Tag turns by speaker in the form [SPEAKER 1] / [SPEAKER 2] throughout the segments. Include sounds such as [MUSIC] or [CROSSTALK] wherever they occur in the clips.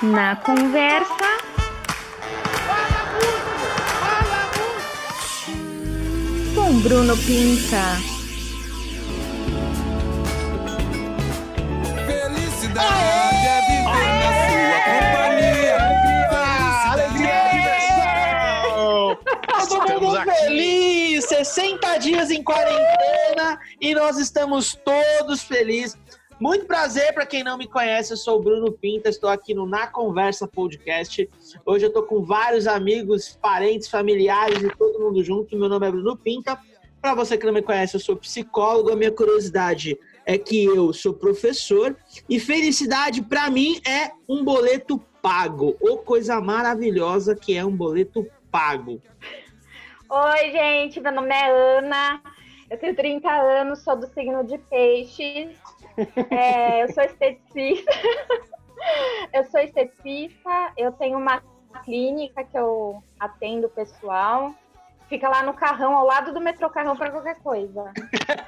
[SPEAKER 1] Na conversa. Com Bruno Pinta.
[SPEAKER 2] Felicidade é viver na sua companhia.
[SPEAKER 3] Todo mundo feliz! 60 dias em quarentena e nós estamos todos felizes. Muito prazer para quem não me conhece, eu sou o Bruno Pinta, estou aqui no Na Conversa Podcast. Hoje eu estou com vários amigos, parentes, familiares e todo mundo junto. Meu nome é Bruno Pinta. Para você que não me conhece, eu sou psicólogo. A minha curiosidade é que eu sou professor e felicidade para mim é um boleto pago. Ou coisa maravilhosa que é um boleto pago.
[SPEAKER 1] Oi, gente, meu nome é Ana. Eu tenho 30 anos, sou do signo de peixes. É, eu sou esteticista. [LAUGHS] eu sou esteticista, eu tenho uma clínica que eu atendo o pessoal. Fica lá no carrão, ao lado do metrô carrão para qualquer coisa.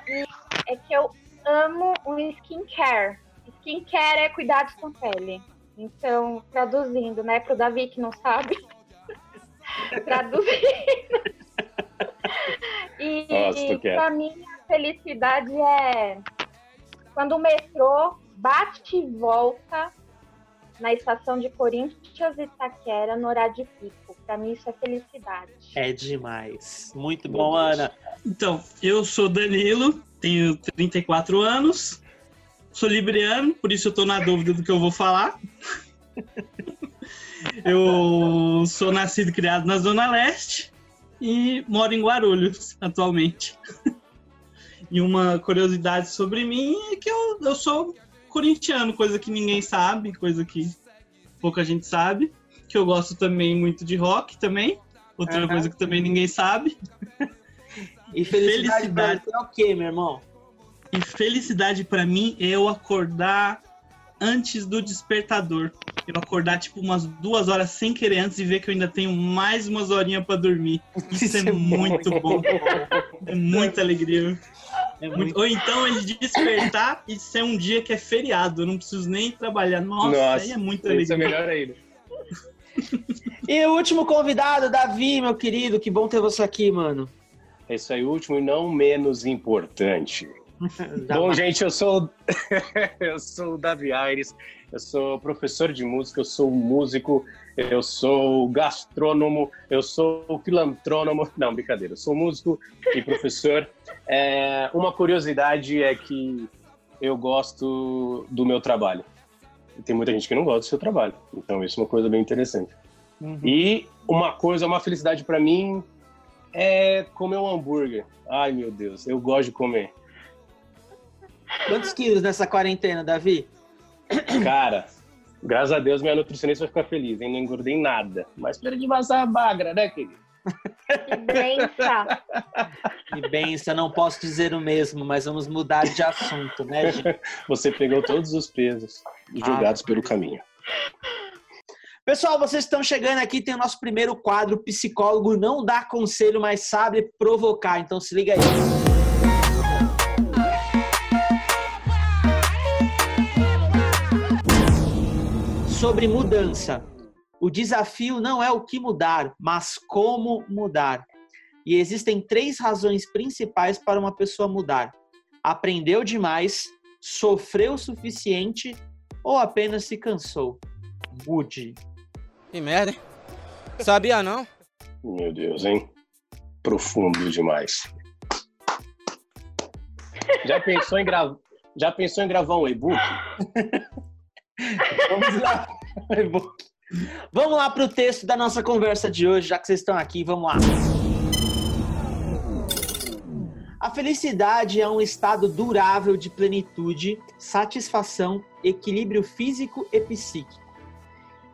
[SPEAKER 1] E é que eu amo o skincare. Skincare é cuidados com pele. Então, traduzindo, né, pro Davi que não sabe. [LAUGHS] traduzindo. E,
[SPEAKER 4] Nossa, quer.
[SPEAKER 1] pra mim, a felicidade é quando o metrô bate e volta na estação de Corinthians e Itaquera no horário de pico. Pra mim, isso é felicidade.
[SPEAKER 3] É demais. Muito bom, Ana.
[SPEAKER 5] Então, eu sou Danilo, tenho 34 anos, sou libriano, por isso eu tô na dúvida do que eu vou falar. [LAUGHS] eu sou nascido e criado na Zona Leste e moro em Guarulhos atualmente. E uma curiosidade sobre mim é que eu, eu sou corintiano, coisa que ninguém sabe, coisa que pouca gente sabe. Que eu gosto também muito de rock também. Outra
[SPEAKER 3] Aham.
[SPEAKER 5] coisa que também ninguém sabe. [LAUGHS]
[SPEAKER 3] E felicidade,
[SPEAKER 5] Felicidade.
[SPEAKER 3] é o quê, meu irmão?
[SPEAKER 5] E felicidade pra mim é eu acordar antes do despertador. Eu acordar tipo umas duas horas sem querer antes e ver que eu ainda tenho mais umas horinhas pra dormir. [LAUGHS] Isso,
[SPEAKER 3] Isso
[SPEAKER 5] é,
[SPEAKER 3] é bom.
[SPEAKER 5] muito bom. É muita alegria.
[SPEAKER 3] É
[SPEAKER 5] Muito- Ou então ele despertar e ser um dia que é feriado. Eu não preciso nem trabalhar. Nossa,
[SPEAKER 4] Nossa,
[SPEAKER 5] aí é muita
[SPEAKER 4] Isso é melhor ainda.
[SPEAKER 3] E o último convidado, Davi, meu querido. Que bom ter você aqui, mano.
[SPEAKER 4] Esse aí, o último e não menos importante. [LAUGHS] Bom,
[SPEAKER 3] uma-
[SPEAKER 4] gente, eu sou [LAUGHS] eu sou o Davi Aires, eu sou professor de música, eu sou músico, eu sou gastrônomo, eu sou filantrônomo. Não, brincadeira, eu sou músico e professor. [LAUGHS] É, uma curiosidade é que eu gosto do meu trabalho. E tem muita gente que não gosta do seu trabalho, então isso é uma coisa bem interessante.
[SPEAKER 3] Uhum.
[SPEAKER 4] E uma coisa, uma felicidade pra mim é comer um hambúrguer. Ai, meu Deus, eu gosto de comer.
[SPEAKER 3] Quantos quilos nessa quarentena, Davi?
[SPEAKER 4] Cara, graças a Deus minha nutricionista vai ficar feliz, hein? Não engordei nada. Mas espera de vazar a bagra, né, querido?
[SPEAKER 1] Que benção.
[SPEAKER 3] Que benção, não posso dizer o mesmo, mas vamos mudar de assunto, né, gente? [LAUGHS]
[SPEAKER 4] Você pegou todos os pesos jogados pelo caminho.
[SPEAKER 3] Pessoal, vocês estão chegando aqui, tem o nosso primeiro quadro, Psicólogo não dá conselho, mas sabe provocar. Então se liga aí. Sobre mudança. O desafio não é o que mudar, mas como mudar. E existem três razões principais para uma pessoa mudar: aprendeu demais, sofreu o suficiente ou apenas se cansou. Mude.
[SPEAKER 6] Que merda, hein? Sabia não?
[SPEAKER 4] Meu Deus, hein? Profundo demais. Já pensou em gravar? Já pensou em gravar um e-book? [LAUGHS]
[SPEAKER 3] Vamos lá. Vamos lá para o texto da nossa conversa de hoje, já que vocês estão aqui, vamos lá. A felicidade é um estado durável de plenitude, satisfação, equilíbrio físico e psíquico,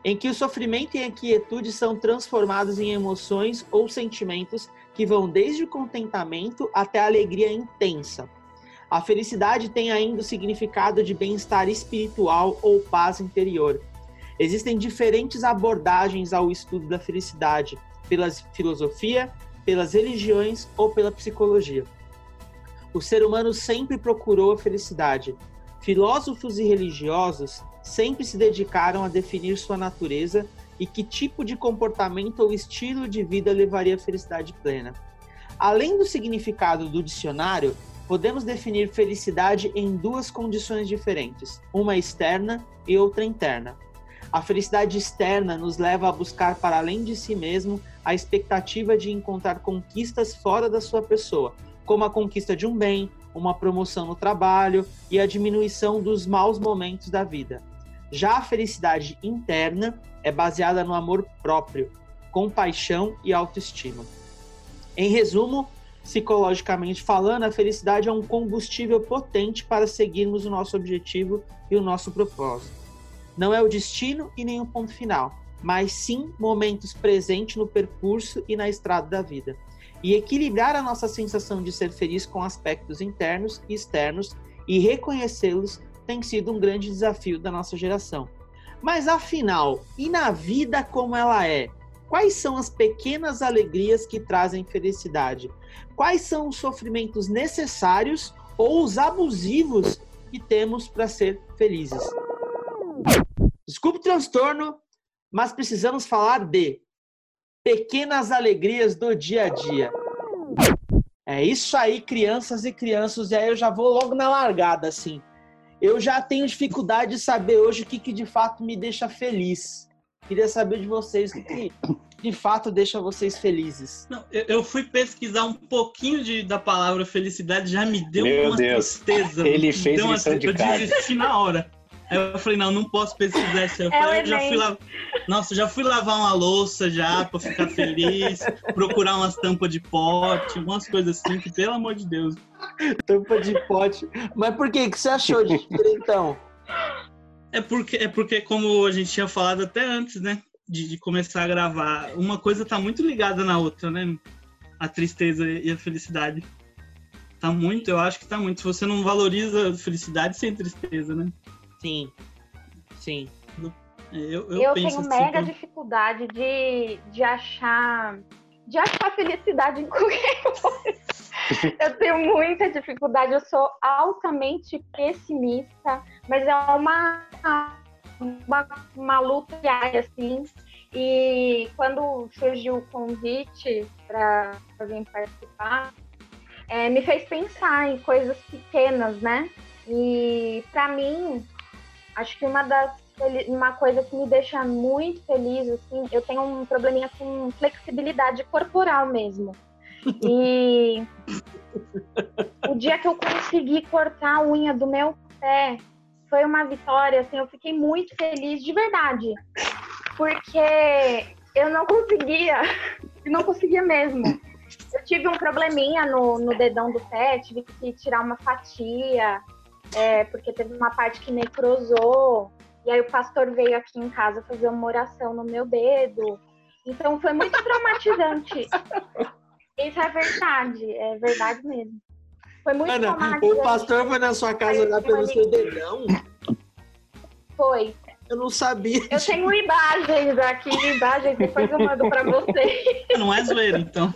[SPEAKER 3] em que o sofrimento e a quietude são transformados em emoções ou sentimentos que vão desde o contentamento até a alegria intensa. A felicidade tem ainda o significado de bem-estar espiritual ou paz interior. Existem diferentes abordagens ao estudo da felicidade, pela filosofia, pelas religiões ou pela psicologia. O ser humano sempre procurou a felicidade. Filósofos e religiosos sempre se dedicaram a definir sua natureza e que tipo de comportamento ou estilo de vida levaria à felicidade plena. Além do significado do dicionário, podemos definir felicidade em duas condições diferentes, uma externa e outra interna. A felicidade externa nos leva a buscar para além de si mesmo a expectativa de encontrar conquistas fora da sua pessoa, como a conquista de um bem, uma promoção no trabalho e a diminuição dos maus momentos da vida. Já a felicidade interna é baseada no amor próprio, compaixão e autoestima. Em resumo, psicologicamente falando, a felicidade é um combustível potente para seguirmos o nosso objetivo e o nosso propósito. Não é o destino e nem o ponto final, mas sim momentos presentes no percurso e na estrada da vida. E equilibrar a nossa sensação de ser feliz com aspectos internos e externos e reconhecê-los tem sido um grande desafio da nossa geração. Mas afinal, e na vida como ela é? Quais são as pequenas alegrias que trazem felicidade? Quais são os sofrimentos necessários ou os abusivos que temos para ser felizes? Desculpe o transtorno, mas precisamos falar de pequenas alegrias do dia a dia. É isso aí, crianças e crianças, e aí eu já vou logo na largada, assim. Eu já tenho dificuldade de saber hoje o que, que de fato me deixa feliz. Queria saber de vocês o que, que de fato deixa vocês felizes.
[SPEAKER 5] Não, eu, eu fui pesquisar um pouquinho de, da palavra felicidade, já me deu
[SPEAKER 4] Meu
[SPEAKER 5] uma
[SPEAKER 4] Deus.
[SPEAKER 5] tristeza.
[SPEAKER 4] Ele fez
[SPEAKER 5] deu uma
[SPEAKER 4] lição de
[SPEAKER 5] Eu
[SPEAKER 4] casa.
[SPEAKER 5] desisti na hora. Aí eu falei, não, não posso pesquisar isso. Eu,
[SPEAKER 1] É
[SPEAKER 5] falei, eu já fui lá. Nossa, já fui lavar uma louça já pra ficar feliz, procurar umas tampas de pote, umas coisas assim, que pelo amor de Deus.
[SPEAKER 3] Tampa de pote. Mas por que? O que você achou de diferentão?
[SPEAKER 5] É porque, é porque, como a gente tinha falado até antes, né? De, de começar a gravar, uma coisa tá muito ligada na outra, né? A tristeza e a felicidade. Tá muito, eu acho que tá muito. Se você não valoriza a felicidade sem tristeza, né?
[SPEAKER 3] Sim. Sim.
[SPEAKER 5] Eu, eu,
[SPEAKER 1] Eu,
[SPEAKER 5] penso
[SPEAKER 1] tenho
[SPEAKER 5] assim,
[SPEAKER 1] mega
[SPEAKER 5] pô,
[SPEAKER 1] dificuldade de, de achar de achar felicidade em [LAUGHS] qualquer coisa. Eu tenho muita dificuldade, eu sou altamente pessimista, mas é uma, uma, uma luta diária, assim. E quando surgiu o convite para vir participar, é, me fez pensar em coisas pequenas, né? E para mim, acho que uma das uma coisa que me deixa muito feliz, assim, eu tenho um probleminha com flexibilidade corporal mesmo. E o dia que eu consegui cortar a unha do meu pé foi uma vitória, assim, eu fiquei muito feliz de verdade. Porque eu não conseguia, eu não conseguia mesmo. Eu tive um probleminha no, no dedão do pé, tive que tirar uma fatia, é, porque teve uma parte que necrosou. E aí o pastor veio aqui em casa fazer uma oração no meu dedo. Então foi muito traumatizante. [LAUGHS] Isso é verdade, é verdade mesmo. Foi muito
[SPEAKER 3] Ana,
[SPEAKER 1] traumatizante.
[SPEAKER 3] o pastor foi na sua casa olhar pelo seu dedão?
[SPEAKER 1] Foi.
[SPEAKER 3] Eu não sabia.
[SPEAKER 1] Eu tenho imagens aqui, imagens, depois eu mando pra vocês.
[SPEAKER 5] não é zoeira, então.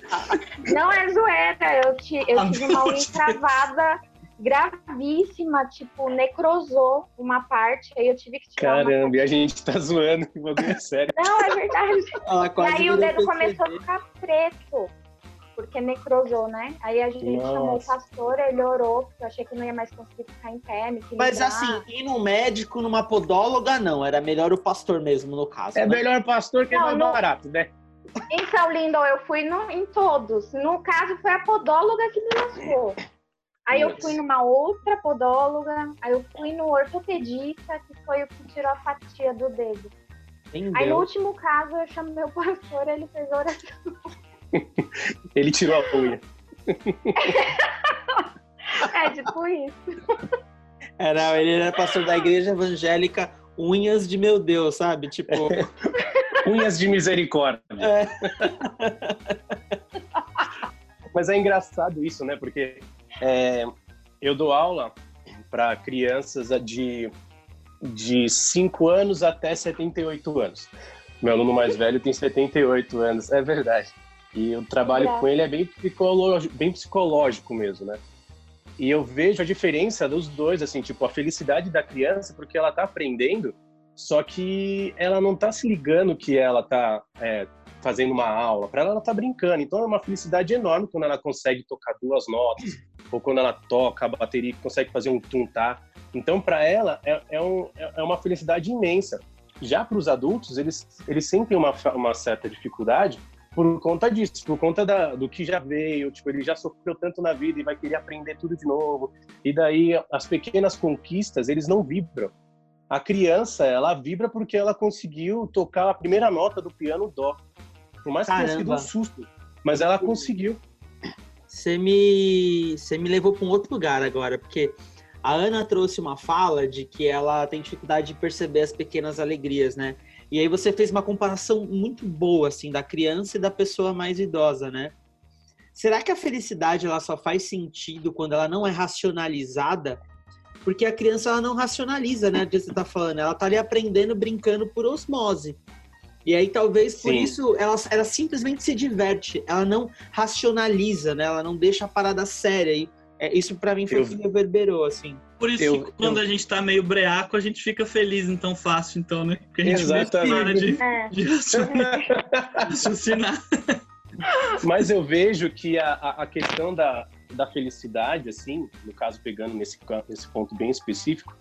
[SPEAKER 1] Não é zoeira, eu, ti- eu
[SPEAKER 5] Ah,
[SPEAKER 1] tive uma unha encravada gravíssima, tipo, necrosou uma parte, aí eu tive que tirar uma
[SPEAKER 4] Caramba, e a gente tá zoando, que bagulho é sério.
[SPEAKER 1] Não, é verdade. [LAUGHS]
[SPEAKER 3] Ela
[SPEAKER 1] E aí o dedo começou a ficar preto, porque necrosou, né? Aí a gente chamou o
[SPEAKER 4] Nossa.
[SPEAKER 1] pastor, ele orou, porque eu achei que não ia mais conseguir ficar em pé, me
[SPEAKER 3] Mas assim, ir no médico, numa podóloga, não. Era melhor o pastor mesmo, no caso.
[SPEAKER 4] É
[SPEAKER 3] né?
[SPEAKER 4] melhor pastor que é
[SPEAKER 1] Não,
[SPEAKER 4] mais
[SPEAKER 1] não.
[SPEAKER 4] barato, né?
[SPEAKER 1] Então, Lindon, eu fui no- em todos. No caso, foi a podóloga que me lascou. Aí eu fui numa outra podóloga, aí eu fui no ortopedista, que foi o que tirou a fatia do dedo. Aí no
[SPEAKER 3] Entendeu?
[SPEAKER 1] último caso, eu chamei o [LAUGHS] pastor, ele fez a oração. [LAUGHS]
[SPEAKER 4] Ele tirou a unha. [LAUGHS]
[SPEAKER 1] É tipo isso.
[SPEAKER 3] Era, ele era pastor da igreja evangélica Unhas de Meu Deus, sabe? Tipo,
[SPEAKER 4] Unhas de misericórdia.
[SPEAKER 3] É.
[SPEAKER 4] Mas é engraçado isso, né? Porque é, eu dou aula para crianças de, de 5 anos até 78 anos. Meu aluno mais velho tem 78 anos, é verdade. E o trabalho
[SPEAKER 1] Legal.
[SPEAKER 4] com ele é bem psicológico, bem psicológico mesmo, né? E eu vejo a diferença dos dois, assim, tipo, a felicidade da criança, porque ela tá aprendendo, só que ela não tá se ligando que ela tá é, fazendo uma aula. Para ela, ela tá brincando. Então é uma felicidade enorme quando ela consegue tocar duas notas, ou quando ela toca a bateria consegue fazer um tuntar. Então, para ela, é, é, um, é uma felicidade imensa. Já para os adultos, eles, eles sentem uma, uma certa dificuldade por conta disso, por conta da, do que já veio, tipo, ele já sofreu tanto na vida e vai querer aprender tudo de novo. E daí as pequenas conquistas, eles não vibram. A criança, ela vibra porque ela conseguiu tocar a primeira nota do piano dó. Por mais que tenha sido um susto, mas ela conseguiu.
[SPEAKER 3] Você me, você me levou para um outro lugar agora, porque a Ana trouxe uma fala de que ela tem dificuldade de perceber as pequenas alegrias, né? E aí você fez uma comparação muito boa, assim, da criança e da pessoa mais idosa, né? Será que a felicidade ela só faz sentido quando ela não é racionalizada? Porque a criança ela não racionaliza, né? O que você tá falando, ela tá ali aprendendo, brincando por osmose. E aí talvez por Sim. isso ela, ela simplesmente se diverte, ela não racionaliza, né? Ela não deixa a parada séria. E é, isso para mim foi o que reverberou, assim.
[SPEAKER 5] Por isso eu, que quando eu... a gente tá meio breaco, a gente fica feliz então fácil, então, né? Porque a gente
[SPEAKER 4] Exatamente. para
[SPEAKER 5] de, [LAUGHS] é. [LAUGHS] de raciocinar.
[SPEAKER 4] Mas eu vejo que a, a questão da, da felicidade, assim, no caso pegando nesse, nesse ponto bem específico,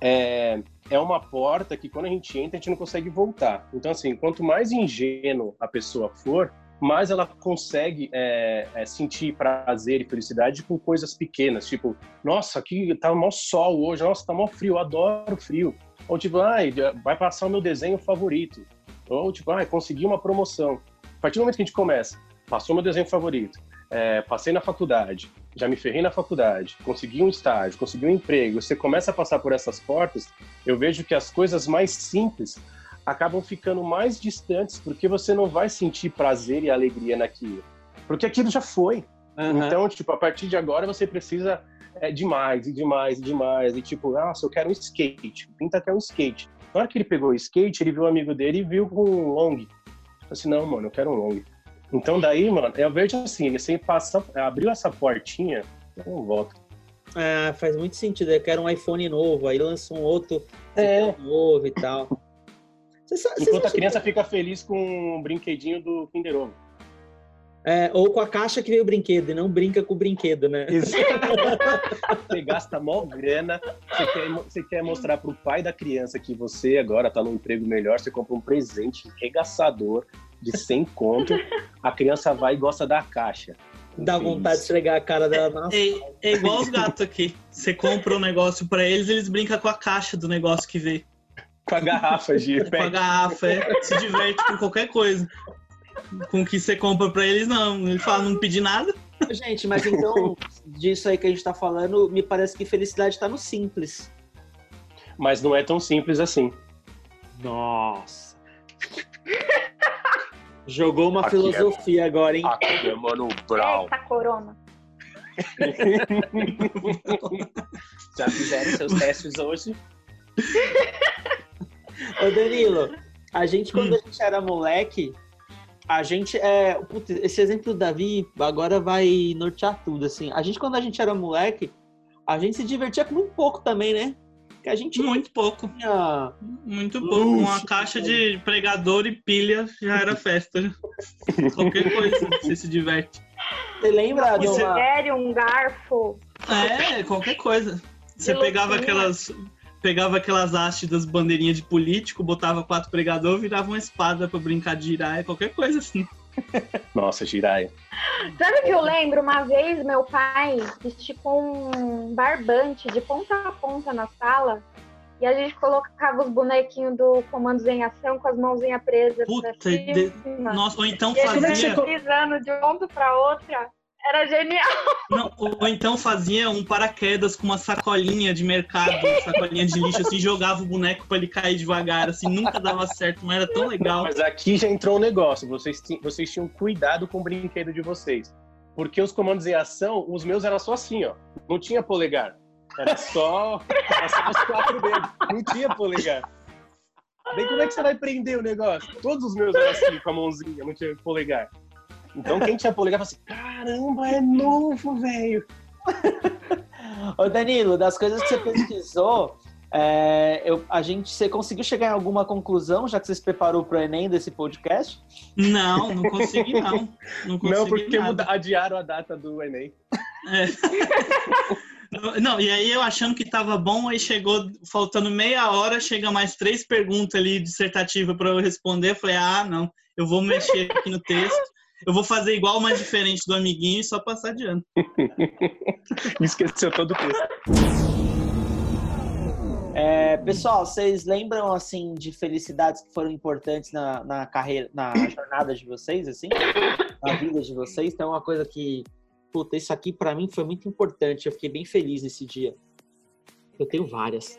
[SPEAKER 4] é, é uma porta que quando a gente entra, a gente não consegue voltar. Então, assim, quanto mais ingênuo a pessoa for, mais ela consegue é, é, sentir prazer e felicidade com coisas pequenas, tipo, nossa, aqui tá mó sol hoje, nossa, tá mó frio, eu adoro frio. Ou tipo, ai, vai passar o meu desenho favorito. Ou tipo, ai, consegui uma promoção. A partir do momento que a gente começa, passou meu desenho favorito, é, passei na faculdade, já me ferrei na faculdade, consegui um estágio, consegui um emprego, você começa a passar por essas portas, eu vejo que as coisas mais simples acabam ficando mais distantes porque você não vai sentir prazer e alegria naquilo. Porque aquilo já foi. Uhum. Então, tipo, a partir de agora você precisa é, de mais, e de mais, e de mais. E tipo, nossa, eu quero um skate. Pinta quer um skate. Na hora que ele pegou o skate, ele viu o amigo dele e viu com um long. assim, não, mano, eu quero um long. Então daí, mano, eu vejo assim, você passa, abriu essa portinha, eu não volto.
[SPEAKER 3] É, faz muito sentido. Eu quero um iPhone novo, aí lança um outro é. novo e tal.
[SPEAKER 4] Enquanto a criança que... fica feliz com o brinquedinho do Kinder Ovo.
[SPEAKER 3] É, ou com a caixa que veio o brinquedo e não brinca com o brinquedo, né? [LAUGHS]
[SPEAKER 4] você gasta mó grana, você quer, você quer mostrar pro pai da criança que você agora tá num emprego melhor, você compra um presente regaçador de 100 conto, a criança vai e gosta da caixa.
[SPEAKER 3] Dá vontade de esfregar a cara dela
[SPEAKER 5] na é, é igual os gatos aqui. Você compra um negócio para eles, eles brincam com a caixa do negócio que veio.
[SPEAKER 4] Com a garrafa de
[SPEAKER 5] Com a garrafa, é. Se diverte com qualquer coisa. Com o que você compra pra eles, não. Ele fala, não pedi nada.
[SPEAKER 3] Gente, mas então, disso aí que a gente tá falando, me parece que felicidade tá no simples.
[SPEAKER 4] Mas não é tão simples assim.
[SPEAKER 3] Nossa. Jogou uma Aqui é filosofia é... agora, hein?
[SPEAKER 4] Aqui é Mano Brown.
[SPEAKER 1] Eita, corona. [LAUGHS]
[SPEAKER 4] Já fizeram seus testes hoje?
[SPEAKER 3] Ô Danilo, a gente quando hum. a gente era moleque, a gente é. Putz, esse exemplo do Davi agora vai nortear tudo, assim. A gente, quando a gente era moleque, a gente se divertia com muito pouco também, né?
[SPEAKER 5] Que a gente muito pouco. Tinha... Muito pouco. Uma caixa de pregador e pilha já era festa. [LAUGHS] Qualquer coisa, você se diverte.
[SPEAKER 3] Você lembra
[SPEAKER 1] de uma... um garfo.
[SPEAKER 5] É, qualquer coisa. Você pegava aquelas pegava aquelas hastes das bandeirinhas de político, botava quatro pregador, virava uma espada para brincar de giraia, qualquer coisa assim. [LAUGHS]
[SPEAKER 4] Nossa, giraia.
[SPEAKER 1] Sabe que eu lembro? Uma vez meu pai esticou um barbante de ponta a ponta na sala e a gente colocava os bonequinhos do Comandos em Ação com as mãozinhas presas
[SPEAKER 5] Puta, pra cima. De... Nossa, ou então e fazia...
[SPEAKER 1] deslizando de um ponto pra outra. Era genial.
[SPEAKER 5] Não, ou então fazia um paraquedas com uma sacolinha de mercado, sacolinha de lixo, assim, jogava o boneco para ele cair devagar, assim, nunca dava certo, mas era tão legal.
[SPEAKER 4] Mas aqui já entrou um negócio, vocês, vocês tinham cuidado com o brinquedo de vocês. Porque os comandos em ação, os meus eram só assim, ó. Não tinha polegar. Era só, era só os quatro dedos. Não tinha polegar. Daí como é que você vai prender o negócio? Todos os meus eram assim, com a mãozinha, não tinha polegar. Então quem tinha polegar falou assim: caramba, é novo, velho. [LAUGHS]
[SPEAKER 3] Ô Danilo, das coisas que você pesquisou, é, eu- a gente, você conseguiu chegar em alguma conclusão, já que você se preparou para o Enem desse podcast?
[SPEAKER 5] Não, não consegui não. Não, consegui
[SPEAKER 4] Não, porque
[SPEAKER 5] nada.
[SPEAKER 4] muda- adiaram a data do Enem. [LAUGHS]
[SPEAKER 5] Não, e aí eu achando que tava bom, aí chegou, faltando meia hora, chega mais três perguntas ali dissertativas para eu responder. Eu falei, ah, não, eu vou mexer aqui no texto. Eu vou fazer igual, mas diferente do amiguinho e só passar de ano. [LAUGHS]
[SPEAKER 4] Esqueceu todo o texto.
[SPEAKER 3] É, pessoal, vocês lembram assim de felicidades que foram importantes na, na carreira, na jornada de vocês, assim, na vida de vocês? Tem uma coisa que, puta, isso aqui pra mim foi muito importante. Eu fiquei bem feliz nesse dia. Eu tenho várias.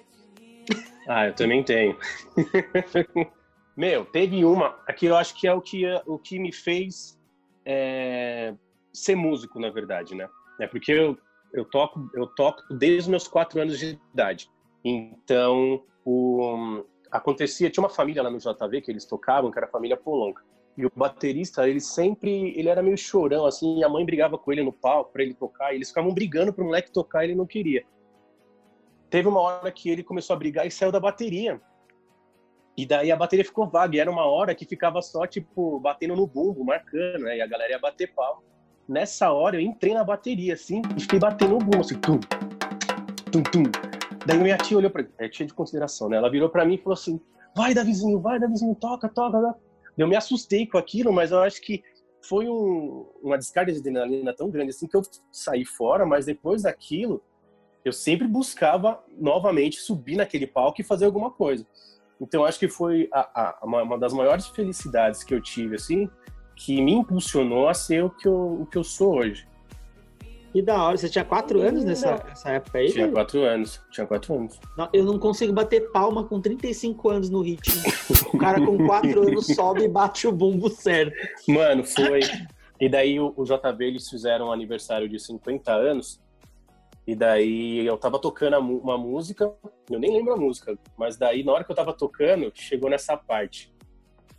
[SPEAKER 4] Ah, eu também tenho. [LAUGHS] Meu, teve uma aqui eu acho que é o que, o que me fez é, ser músico, na verdade, né? É porque eu, eu, toco, eu toco desde meus quatro anos de idade. Então, o, acontecia, tinha uma família lá no JV que eles tocavam, que era a família Polonca. E o baterista, ele sempre, ele era meio chorão, assim, a mãe brigava com ele no palco para ele tocar, eles ficavam brigando pro moleque tocar, ele não queria. Teve uma hora que ele começou a brigar e saiu da bateria. E daí a bateria ficou vaga, e era uma hora que ficava só, tipo, batendo no bumbo, marcando, né? E a galera ia bater pau. Nessa hora eu entrei na bateria, assim, e fiquei batendo no bumbo, assim, tum, tum, tum. Daí minha tia olhou pra mim, é tia de consideração, né? Ela virou pra mim e falou assim: vai, Davizinho, vai, Davizinho, toca, toca. toca. Eu me assustei com aquilo, mas eu acho que foi um, uma descarga de adrenalina tão grande assim que eu saí fora, mas depois daquilo, eu sempre buscava novamente subir naquele palco e fazer alguma coisa. Então acho que foi a, a, uma, das maiores felicidades que eu tive, assim, que me impulsionou a ser o que eu, o que eu sou hoje.
[SPEAKER 3] Que da hora. Você tinha quatro anos nessa, nessa época aí?
[SPEAKER 4] Tinha
[SPEAKER 3] velho?
[SPEAKER 4] quatro anos, tinha quatro anos.
[SPEAKER 3] Não, Eu não consigo bater palma com 35 anos no ritmo. O cara com 4 [LAUGHS] anos sobe e bate o bumbo certo.
[SPEAKER 4] Mano, foi. E daí o, o JB eles fizeram um aniversário de 50 anos. E daí eu tava tocando uma música, eu nem lembro a música, mas daí na hora que eu tava tocando, chegou nessa parte.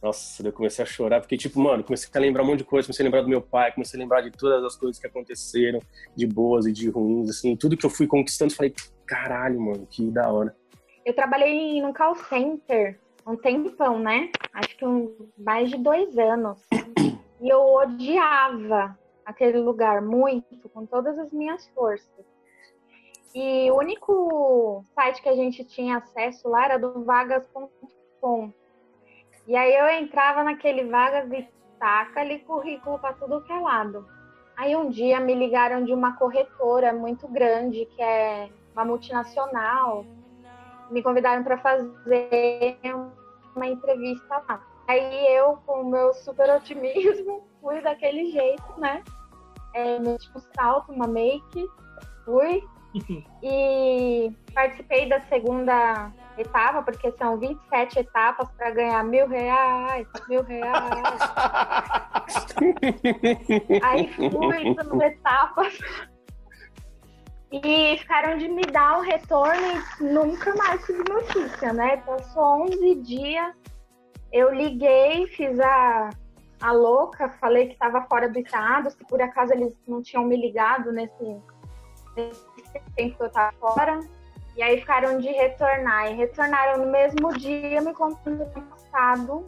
[SPEAKER 4] Nossa, eu comecei a chorar, porque tipo, mano, comecei a lembrar um monte de coisa, comecei a lembrar do meu pai, comecei a lembrar de todas as coisas que aconteceram, de boas e de ruins, assim, tudo que eu fui conquistando, falei, caralho, mano, que da hora.
[SPEAKER 1] Eu trabalhei num call center um tempão, né? Acho que um, mais de dois anos. E eu odiava aquele lugar muito, com todas as minhas forças. E o único site que a gente tinha acesso lá era do vagas.com. E aí eu entrava naquele vagas e taca ali currículo para tudo que é lado. Aí um dia me ligaram de uma corretora muito grande, que é uma multinacional, me convidaram para fazer uma entrevista lá. Aí eu, com o meu super otimismo, [LAUGHS] fui daquele jeito, né? É, meti um salto, uma make, fui. E participei da segunda etapa, porque são 27 etapas para ganhar mil reais, mil reais. [LAUGHS] Aí fui nas etapas. E ficaram de me dar um retorno e nunca mais tive notícia, né? Passou 11 dias, eu liguei, fiz a, a louca, falei que estava fora do estado, se por acaso eles não tinham me ligado nesse, nesse tempo que eu estava fora. E aí ficaram de retornar. E retornaram no mesmo dia, me contando do passado.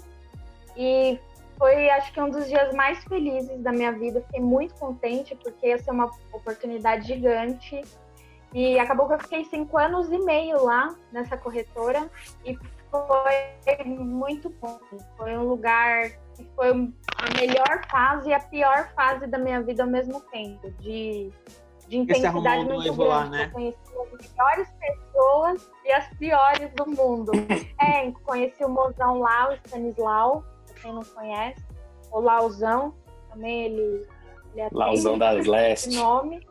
[SPEAKER 1] E foi, acho que, um dos dias mais felizes da minha vida. Fiquei muito contente, porque ia ser uma oportunidade gigante. E acabou que eu fiquei cinco anos e meio lá nessa corretora. E foi muito bom. Foi um lugar que foi a melhor fase e a pior fase da minha vida ao mesmo tempo. De, de intensidade muito
[SPEAKER 3] noivo lá,
[SPEAKER 1] grande.
[SPEAKER 3] né?
[SPEAKER 1] Eu conheci as melhores pessoas e as piores do mundo. [LAUGHS] é, conheci o mozão lá, o Stanislau, pra quem não conhece. O Lauzão, também ele, ele atende
[SPEAKER 4] Lauzão das Leste.
[SPEAKER 1] nome.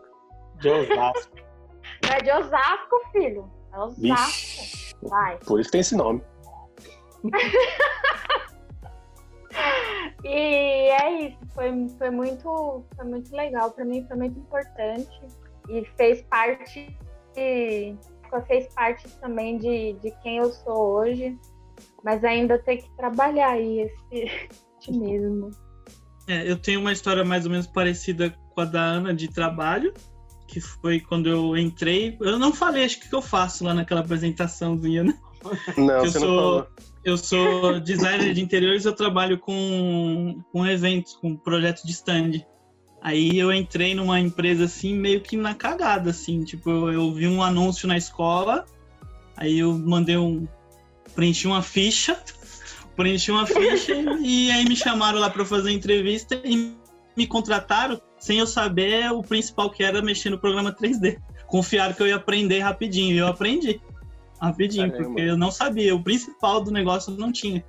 [SPEAKER 3] De Osasco. [LAUGHS]
[SPEAKER 1] Não é de Osasco, filho. É Osasco.
[SPEAKER 4] Vixe,
[SPEAKER 1] Vai.
[SPEAKER 4] por isso tem esse nome. [LAUGHS]
[SPEAKER 1] E é isso, foi, foi, muito, foi muito legal, para mim foi muito importante e fez parte de, fez parte também de, de quem eu sou hoje, mas ainda tem que trabalhar aí esse otimismo.
[SPEAKER 5] É, eu tenho uma história mais ou menos parecida com a da Ana de trabalho, que foi quando eu entrei. Eu não falei, acho que o que eu faço lá naquela apresentaçãozinha, né?
[SPEAKER 4] Não,
[SPEAKER 5] eu
[SPEAKER 4] você não
[SPEAKER 5] sou,
[SPEAKER 4] falou.
[SPEAKER 5] Eu sou designer de interiores, eu trabalho com, com eventos, com projeto de stand. Aí eu entrei numa empresa assim, meio que na cagada, assim, tipo, eu, eu vi um anúncio na escola, aí eu mandei um. preenchi uma ficha, [LAUGHS] preenchi uma ficha e aí me chamaram lá para fazer entrevista e me contrataram sem eu saber o principal que era mexer no programa 3D. Confiaram que eu ia aprender rapidinho, e eu aprendi rapidinho,
[SPEAKER 4] Caramba.
[SPEAKER 5] porque eu não sabia, o principal do negócio eu não tinha.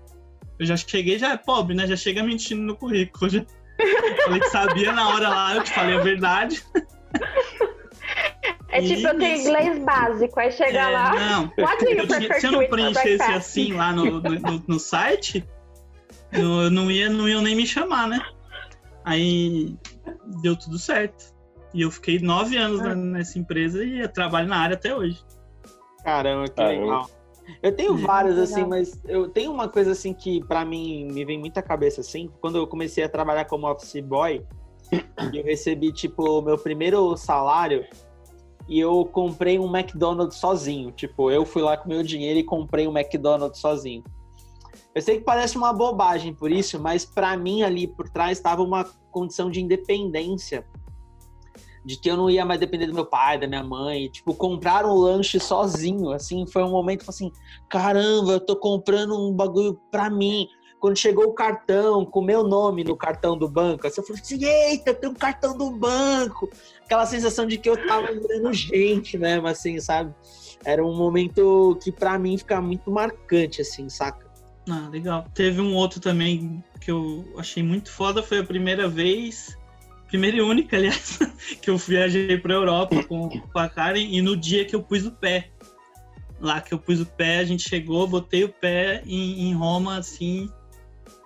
[SPEAKER 5] Eu já cheguei, já é pobre, né? Já chega mentindo no currículo. Já. Falei que sabia na hora lá, eu te falei a verdade.
[SPEAKER 1] É tipo, eu tenho
[SPEAKER 5] Isso.
[SPEAKER 1] inglês básico, aí chega
[SPEAKER 5] É,
[SPEAKER 1] lá.
[SPEAKER 5] Não,
[SPEAKER 1] do you
[SPEAKER 5] eu tinha- se eu não preenchesse assim lá no, no, no- site, eu não ia, não iam nem me chamar, né? Aí deu tudo certo. E eu fiquei nove anos
[SPEAKER 1] Ah.
[SPEAKER 5] nessa empresa e eu trabalho na área até hoje.
[SPEAKER 3] Caramba, que
[SPEAKER 4] Caramba.
[SPEAKER 3] legal. Eu tenho várias, assim, mas eu tenho uma coisa, assim, que pra mim me vem muita cabeça, assim. Quando eu comecei a trabalhar como office boy, eu recebi, tipo, o meu primeiro salário e eu comprei um McDonald's sozinho. Tipo, eu fui lá com meu dinheiro e comprei um McDonald's sozinho. Eu sei que parece uma bobagem por isso, mas pra mim ali por trás estava uma condição de independência. De que eu não ia mais depender do meu pai, da minha mãe. Tipo, comprar um lanche sozinho, assim, foi um momento tipo assim, caramba, eu tô comprando um bagulho pra mim. Quando chegou o cartão, com o meu nome no cartão do banco, assim, eu falei assim, eita, tem um cartão do banco. Aquela sensação de que eu tava virando [LAUGHS] gente mesmo, assim, sabe? Era um momento que pra mim fica muito marcante, assim, saca?
[SPEAKER 5] Ah, legal. Teve um outro também que eu achei muito foda, foi a primeira vez, primeira e única, aliás, [LAUGHS] que eu viajei pra Europa com, com a Karen e no dia que eu pus o pé. Lá que eu pus o pé, a gente chegou, botei o pé em, em Roma, assim,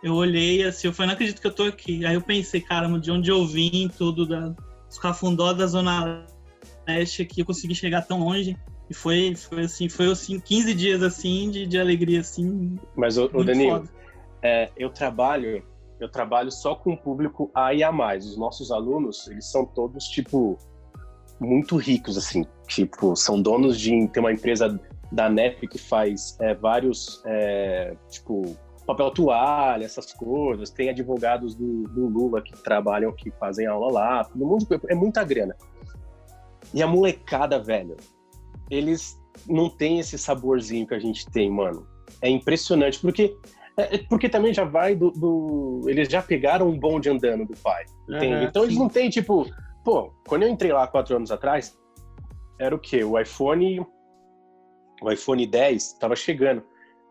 [SPEAKER 5] eu olhei assim, eu falei, não acredito que eu tô aqui. Aí eu pensei, caramba, de onde eu vim, tudo, da, os cafundó da Zona Leste aqui, eu consegui chegar tão longe. E foi, foi assim, foi assim, 15 dias assim de, de alegria, assim,
[SPEAKER 4] Mas,
[SPEAKER 5] muito
[SPEAKER 4] Danilo, é, eu trabalho eu trabalho só com o público A e A+. Os nossos alunos, eles são todos, tipo, muito ricos, assim. Tipo, são donos de... Tem uma empresa da NEP que faz é, vários, é, tipo, papel toalha, essas coisas. Tem advogados do, do Lula que trabalham, que fazem aula lá. Todo mundo, é muita grana. E a molecada, velho, eles não têm esse saborzinho que a gente tem, mano. É impressionante, porque é, é porque também já vai do, do- Eles já pegaram um bonde andando do pai.
[SPEAKER 3] Aham,
[SPEAKER 4] então eles
[SPEAKER 3] sim.
[SPEAKER 4] não têm, tipo. Pô, quando eu entrei lá quatro anos atrás, era o quê? O iPhone. O iPhone 10 tava chegando.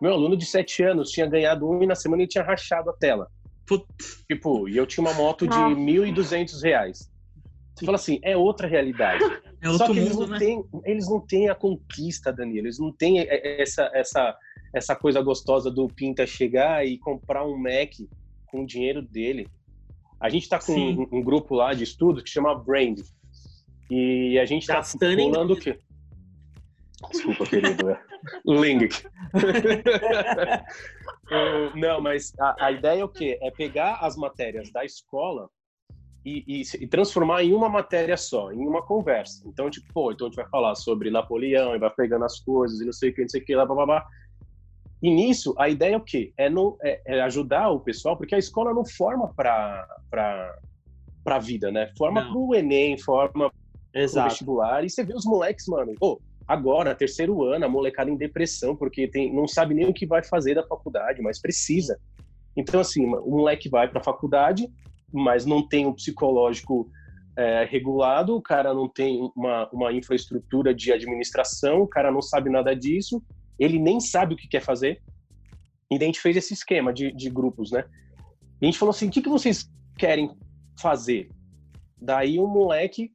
[SPEAKER 4] Meu aluno de sete anos tinha ganhado um e na semana ele tinha rachado a tela.
[SPEAKER 5] Putz,
[SPEAKER 4] Tipo, e eu tinha uma moto de. 1.200 reais. Você fala assim, é outra realidade.
[SPEAKER 5] É
[SPEAKER 4] Só que eles
[SPEAKER 5] mundo,
[SPEAKER 4] não,
[SPEAKER 5] né?
[SPEAKER 4] têm, eles não têm a conquista, Danilo. Eles não têm essa, essa, essa coisa gostosa do Pinta chegar e comprar um Mac com o dinheiro dele. A gente tá com um, um grupo lá de estudo que chama Brand. E a gente tá
[SPEAKER 3] em
[SPEAKER 4] rolando o quê? Desculpa, querido. é. [LAUGHS] Ling. [LAUGHS] Não, mas a, a ideia é o quê? É pegar as matérias da escola e, e e transformar em uma matéria só, em uma conversa. Então, tipo, pô, então a gente vai falar sobre Napoleão e vai pegando as coisas e não sei o que, não sei o que, lá, blá, blá, blá. E nisso, a ideia é o quê? É, no, é, é ajudar o pessoal, porque a escola não forma para a vida, né? Forma
[SPEAKER 3] Não.
[SPEAKER 4] para o Enem, forma pro
[SPEAKER 3] Exato.
[SPEAKER 4] vestibular. E você vê os moleques, mano, pô, agora, terceiro ano, a molecada em depressão, porque tem, não sabe nem o que vai fazer da faculdade, mas precisa. Então, assim, o moleque vai para a faculdade, mas não tem o psicológico é, regulado, o cara não tem uma, uma infraestrutura de administração, o cara não sabe nada disso, ele nem sabe o que quer fazer. E a gente fez esse esquema de, de grupos, né? E a gente falou assim: o que, que vocês querem fazer? Daí o moleque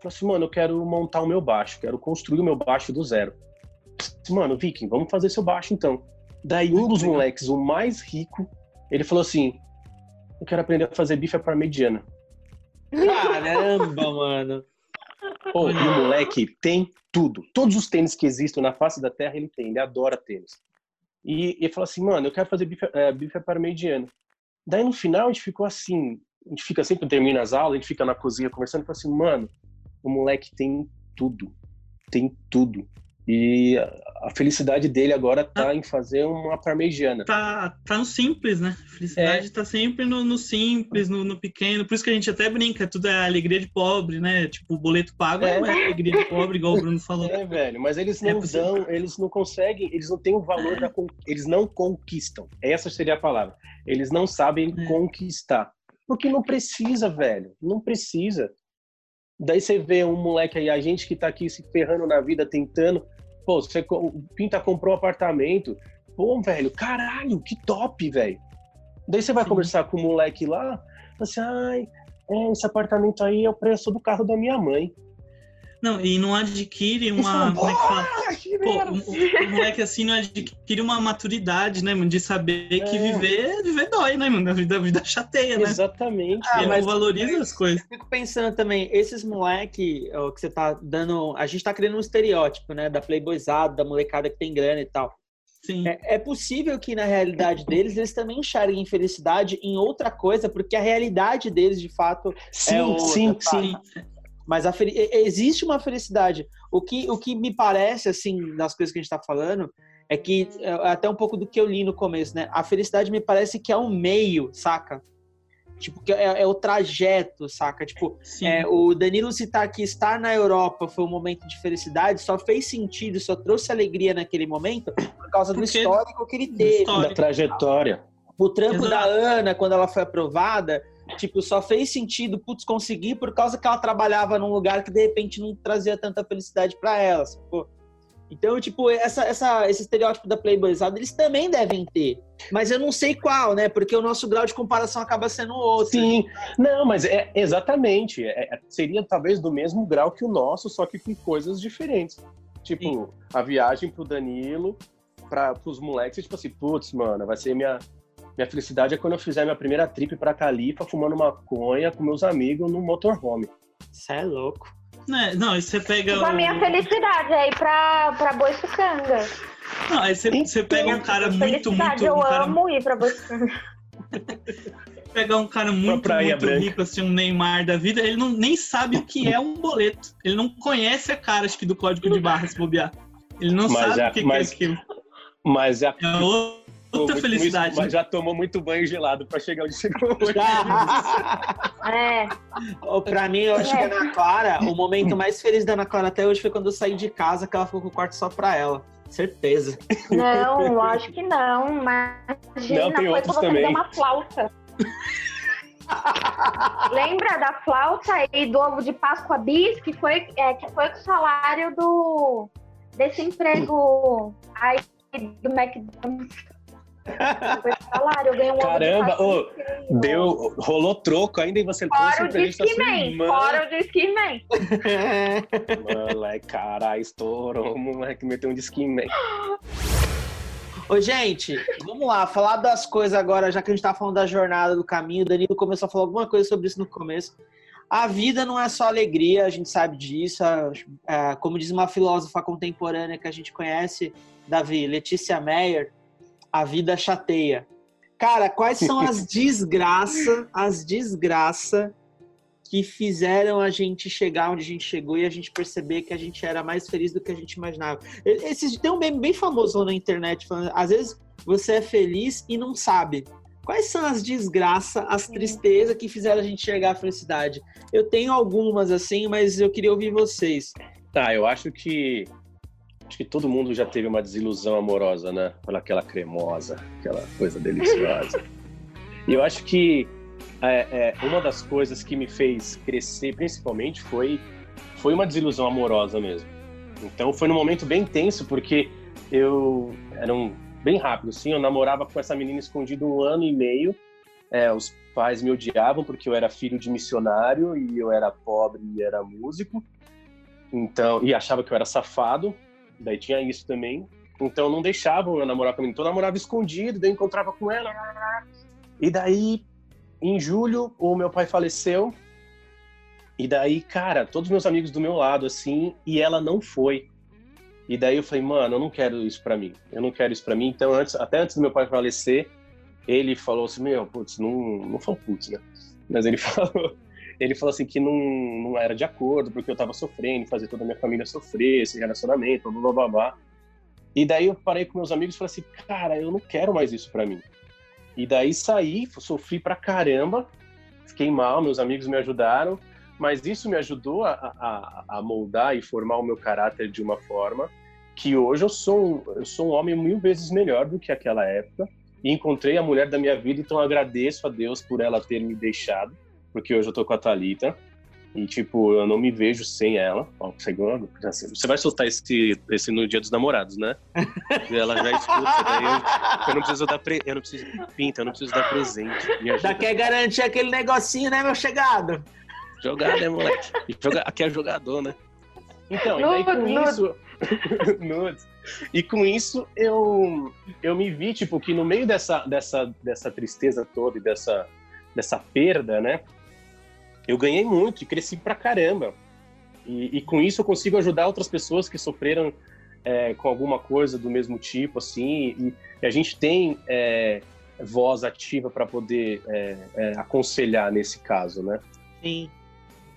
[SPEAKER 4] falou assim: mano, eu quero montar o meu baixo, quero construir o meu baixo do zero. Disse, Mano, Viking, vamos fazer seu baixo então. Daí um dos moleques, o mais rico, ele falou assim: eu quero aprender a fazer bife à parmegiana.
[SPEAKER 3] Caramba, mano.
[SPEAKER 4] Pô, e o moleque tem tudo. Todos os tênis que existem na face da terra, ele tem. Ele adora tênis. E ele falou assim, mano, eu quero fazer bife, é, bife parmegiana. Daí, no final, a gente ficou assim... A gente fica sempre, termina as aulas, a gente fica na cozinha conversando e fala assim, mano, o moleque tem tudo. Tem tudo. E a- felicidade dele agora tá em fazer uma parmegiana.
[SPEAKER 5] Tá, tá no simples, né? A felicidade tá sempre no, no simples, no, no pequeno. Por isso que a gente até brinca, tudo é alegria de pobre, né? Tipo, o boleto pago
[SPEAKER 4] É.
[SPEAKER 5] é alegria de pobre, igual o Bruno falou.
[SPEAKER 4] É, velho, mas eles
[SPEAKER 5] É
[SPEAKER 4] não
[SPEAKER 5] possível.
[SPEAKER 4] dão, eles não conseguem, eles não têm o valor da con- eles não conquistam. Essa seria a palavra. Eles não sabem
[SPEAKER 5] É.
[SPEAKER 4] conquistar. Porque não precisa, velho. Não precisa. Daí você vê um moleque aí, a gente que tá aqui se ferrando na vida, tentando. Pô, você, o Pinta comprou um apartamento. Pô, velho, caralho, que top, velho. Daí você vai
[SPEAKER 5] Sim.
[SPEAKER 4] conversar com o moleque lá, fala assim, ai, é, esse apartamento aí é o preço do carro da minha mãe.
[SPEAKER 5] Não, e não adquire uma. Como é que fala?
[SPEAKER 4] "Ah, que
[SPEAKER 5] Pô,
[SPEAKER 4] merda."
[SPEAKER 5] o, moleque assim não adquire uma maturidade, né, mano? De saber que
[SPEAKER 4] É.
[SPEAKER 5] viver, viver dói, né, mano? A vida, a vida chateia, né?
[SPEAKER 4] Exatamente.
[SPEAKER 3] Ah,
[SPEAKER 5] Ele
[SPEAKER 3] mas-
[SPEAKER 5] não valoriza as coisas.
[SPEAKER 3] Fico pensando também, esses moleque, ó, que você tá dando. A gente tá criando um estereótipo, né? Da playboyzada, da molecada que tem grana e tal.
[SPEAKER 5] Sim.
[SPEAKER 3] É, é possível que na realidade deles eles também enxerguem felicidade em outra coisa, porque a realidade deles, de fato,
[SPEAKER 4] Sim,
[SPEAKER 3] é outra,
[SPEAKER 4] sim,
[SPEAKER 3] sabe?
[SPEAKER 4] sim.
[SPEAKER 3] Mas a fel- existe uma felicidade. O que, o que me parece, assim, das coisas que a gente tá falando, é que é até um pouco do que eu li no começo, né? A felicidade me parece que é um meio, saca? Tipo, que é, é o trajeto, saca? Tipo, é, o Danilo citar que estar na Europa foi um momento de felicidade, só fez sentido, só trouxe alegria naquele momento por causa do
[SPEAKER 5] Porque-
[SPEAKER 3] histórico que ele
[SPEAKER 5] do
[SPEAKER 3] teve.
[SPEAKER 5] histórico.
[SPEAKER 4] Da trajetória.
[SPEAKER 3] O trampo
[SPEAKER 5] Exato.
[SPEAKER 3] da Ana, quando ela foi aprovada, tipo, só fez sentido, putz, conseguir por causa que ela trabalhava num lugar que de repente não trazia tanta felicidade pra ela, sacou? Então, tipo, essa, essa, esse estereótipo da playboyzada, eles também devem ter. Mas eu não sei qual, né? Porque o nosso grau de comparação acaba sendo outro.
[SPEAKER 4] Sim, não, mas é exatamente. é- é- seria talvez do mesmo grau que o nosso, só que com coisas diferentes. Tipo, a viagem pro Danilo, para os moleques, tipo assim, putz, mano, vai ser minha. Minha felicidade é quando eu fizer minha primeira trip pra Califa, fumando maconha com meus amigos no motorhome.
[SPEAKER 3] Você é louco.
[SPEAKER 5] Né, Não, aí você pega.
[SPEAKER 1] Tipo, a minha
[SPEAKER 5] o-
[SPEAKER 1] felicidade é ir pra, pra Boiçucanga.
[SPEAKER 5] Não, aí você, você pega um cara muito,
[SPEAKER 1] felicidade,
[SPEAKER 5] muito.
[SPEAKER 1] eu
[SPEAKER 5] um cara,
[SPEAKER 1] amo ir pra Boiçucanga. [LAUGHS]
[SPEAKER 5] pegar um cara muito, muito
[SPEAKER 4] Branca.
[SPEAKER 5] rico, assim, um Neymar da vida, ele não, nem sabe o que é um boleto. Ele não conhece a cara, acho que, do código de barra, se bobear. Ele não
[SPEAKER 4] Mas
[SPEAKER 5] sabe
[SPEAKER 4] já-
[SPEAKER 5] o que,
[SPEAKER 4] mas-
[SPEAKER 5] que é aquilo.
[SPEAKER 4] Mas já,
[SPEAKER 5] É o- outra
[SPEAKER 4] muito-
[SPEAKER 5] felicidade.
[SPEAKER 4] mas já tomou muito banho gelado pra chegar onde chegou hoje.
[SPEAKER 1] É.
[SPEAKER 3] Pra mim, eu acho que a Ana Clara, o momento mais feliz da Ana Clara até hoje foi quando eu saí de casa, que ela ficou com o quarto só pra ela. Certeza.
[SPEAKER 1] Não, lógico que não. Imagina,
[SPEAKER 4] Não, tem
[SPEAKER 1] foi
[SPEAKER 4] outros também.
[SPEAKER 1] uma flauta. Lembra da flauta e do ovo de Páscoa bis, que foi, é, que foi com o salário do, desse emprego aí do McDonald's. Salário, eu ganhei um
[SPEAKER 4] Caramba. Deu, rolou troco ainda e você
[SPEAKER 1] Fora
[SPEAKER 4] trouxe
[SPEAKER 1] o Disque
[SPEAKER 4] sua
[SPEAKER 1] Man, fora o Disque Man.
[SPEAKER 4] Moleque, caralho, estourou. O moleque meteu um disquinho, man.
[SPEAKER 3] Ô, gente, vamos lá, falar das coisas agora, já que a gente tá falando da jornada, do caminho. O Danilo começou a falar alguma coisa sobre isso no começo. A vida não é só alegria, a gente sabe disso. A- a- como diz uma filósofa contemporânea que a gente conhece, Davi, Letícia Meyer, a vida chateia. Cara, quais são as [LAUGHS] desgraças, as desgraças que fizeram a gente chegar onde a gente chegou e a gente perceber que a gente era mais feliz do que a gente imaginava? Esse, tem um meme bem famoso lá na internet, falando, às vezes você é feliz e não sabe. Quais são as desgraças, as tristezas que fizeram a gente chegar à felicidade? Eu tenho algumas assim, mas eu queria ouvir vocês.
[SPEAKER 4] Tá, eu acho que. Acho que todo mundo já teve uma desilusão amorosa, né? Por aquela cremosa, aquela coisa deliciosa. e eu acho que é, é, uma das coisas que me fez crescer, principalmente, foi, foi uma desilusão amorosa mesmo. Então foi num momento bem tenso, porque eu. Era um, bem rápido, assim. Eu namorava com essa menina escondido um ano e meio. É, os pais me odiavam porque eu era filho de missionário e eu era pobre e era músico. Então, e achava que eu era safado. Daí tinha isso também. Então não deixavam eu namorar com a menina. Então eu namorava escondido, daí encontrava com ela. E daí, em julho, o meu pai faleceu. E daí, cara, todos meus amigos do meu lado, assim, e ela não foi. E daí eu falei, mano, eu não quero isso pra mim. Eu não quero isso pra mim. Então, antes, até antes do meu pai falecer, ele falou assim, meu, putz, não, não falou putz, né? Mas ele [LAUGHS] falou, ele falou assim que não, não era de acordo, porque eu tava sofrendo, fazer toda a minha família sofrer, esse relacionamento, blá blá blá blá. E daí eu parei com meus amigos e falei assim, cara, eu não quero mais isso pra mim. E daí saí, sofri pra caramba, fiquei mal, meus amigos me ajudaram, mas isso me ajudou a, a, a moldar e formar o meu caráter de uma forma que hoje eu sou, eu sou um homem mil vezes melhor do que aquela época e encontrei a mulher da minha vida, então agradeço a Deus por ela ter me deixado, porque hoje eu tô com a Thalita e, tipo, eu não me vejo sem ela. Ó, segundo, você vai soltar esse, esse no dia dos namorados, né? [LAUGHS] Ela já escuta, daí eu, eu não preciso dar pre, eu não preciso pinta, eu não preciso dar presente.
[SPEAKER 3] Já quer garantir aquele negocinho, né, meu chegado?
[SPEAKER 4] Jogar, né, moleque? Joga- aqui é jogador, né? Então, e daí com
[SPEAKER 1] Nudes,
[SPEAKER 4] isso. [LAUGHS] Nudes. E com isso eu, eu me vi, tipo, que no meio dessa, dessa, dessa tristeza toda e dessa, dessa perda, né? Eu ganhei muito e cresci pra caramba. E, e com isso eu consigo ajudar outras pessoas que sofreram é, com alguma coisa do mesmo tipo, assim. E, e a gente tem é, voz ativa para poder é, é, aconselhar nesse caso, né?
[SPEAKER 3] Sim.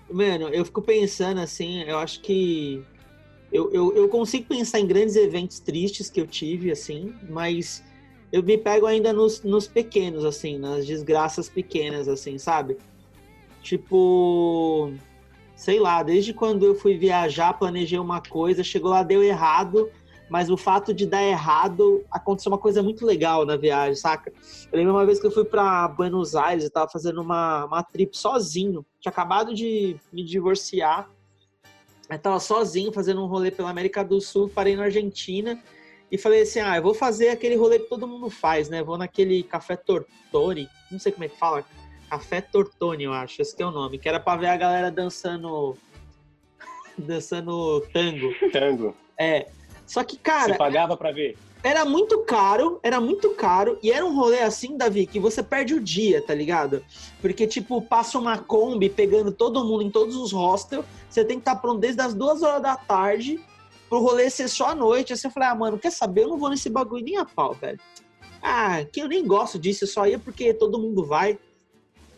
[SPEAKER 3] Mano, eu fico pensando assim, eu acho que. Eu, eu, eu consigo pensar em grandes eventos tristes que eu tive, assim, mas eu me pego ainda nos, nos pequenos, assim, nas desgraças pequenas, assim, sabe? Tipo. Sei lá, desde quando eu fui viajar, planejei uma coisa, chegou lá, deu errado, mas o fato de dar errado aconteceu uma coisa muito legal na viagem, saca? Eu lembro uma vez que eu fui pra Buenos Aires, eu tava fazendo uma, uma trip sozinho. Tinha acabado de me divorciar. Eu tava sozinho fazendo um rolê pela América do Sul, parei na Argentina e falei assim: ah, eu vou fazer aquele rolê que todo mundo faz, né? Vou naquele Café Tortoni, não sei como é que fala. Café Tortoni, eu acho, esse que é o nome. Que era pra ver a galera dançando. dançando tango.
[SPEAKER 4] Tango.
[SPEAKER 3] É. Só que,
[SPEAKER 4] Você
[SPEAKER 3] cara,
[SPEAKER 4] pagava pra ver?
[SPEAKER 3] era muito caro, era muito caro, e era um rolê assim, Davi, que você perde o dia, tá ligado? Porque, tipo, passa uma Kombi pegando todo mundo em todos os hostels, você tem que estar pronto desde as duas horas da tarde, pro rolê ser só à noite. Assim, eu falei, ah, mano, quer saber? Eu não vou nesse bagulho nem a pau, velho. Ah, que eu nem gosto disso, eu só ia porque todo mundo vai.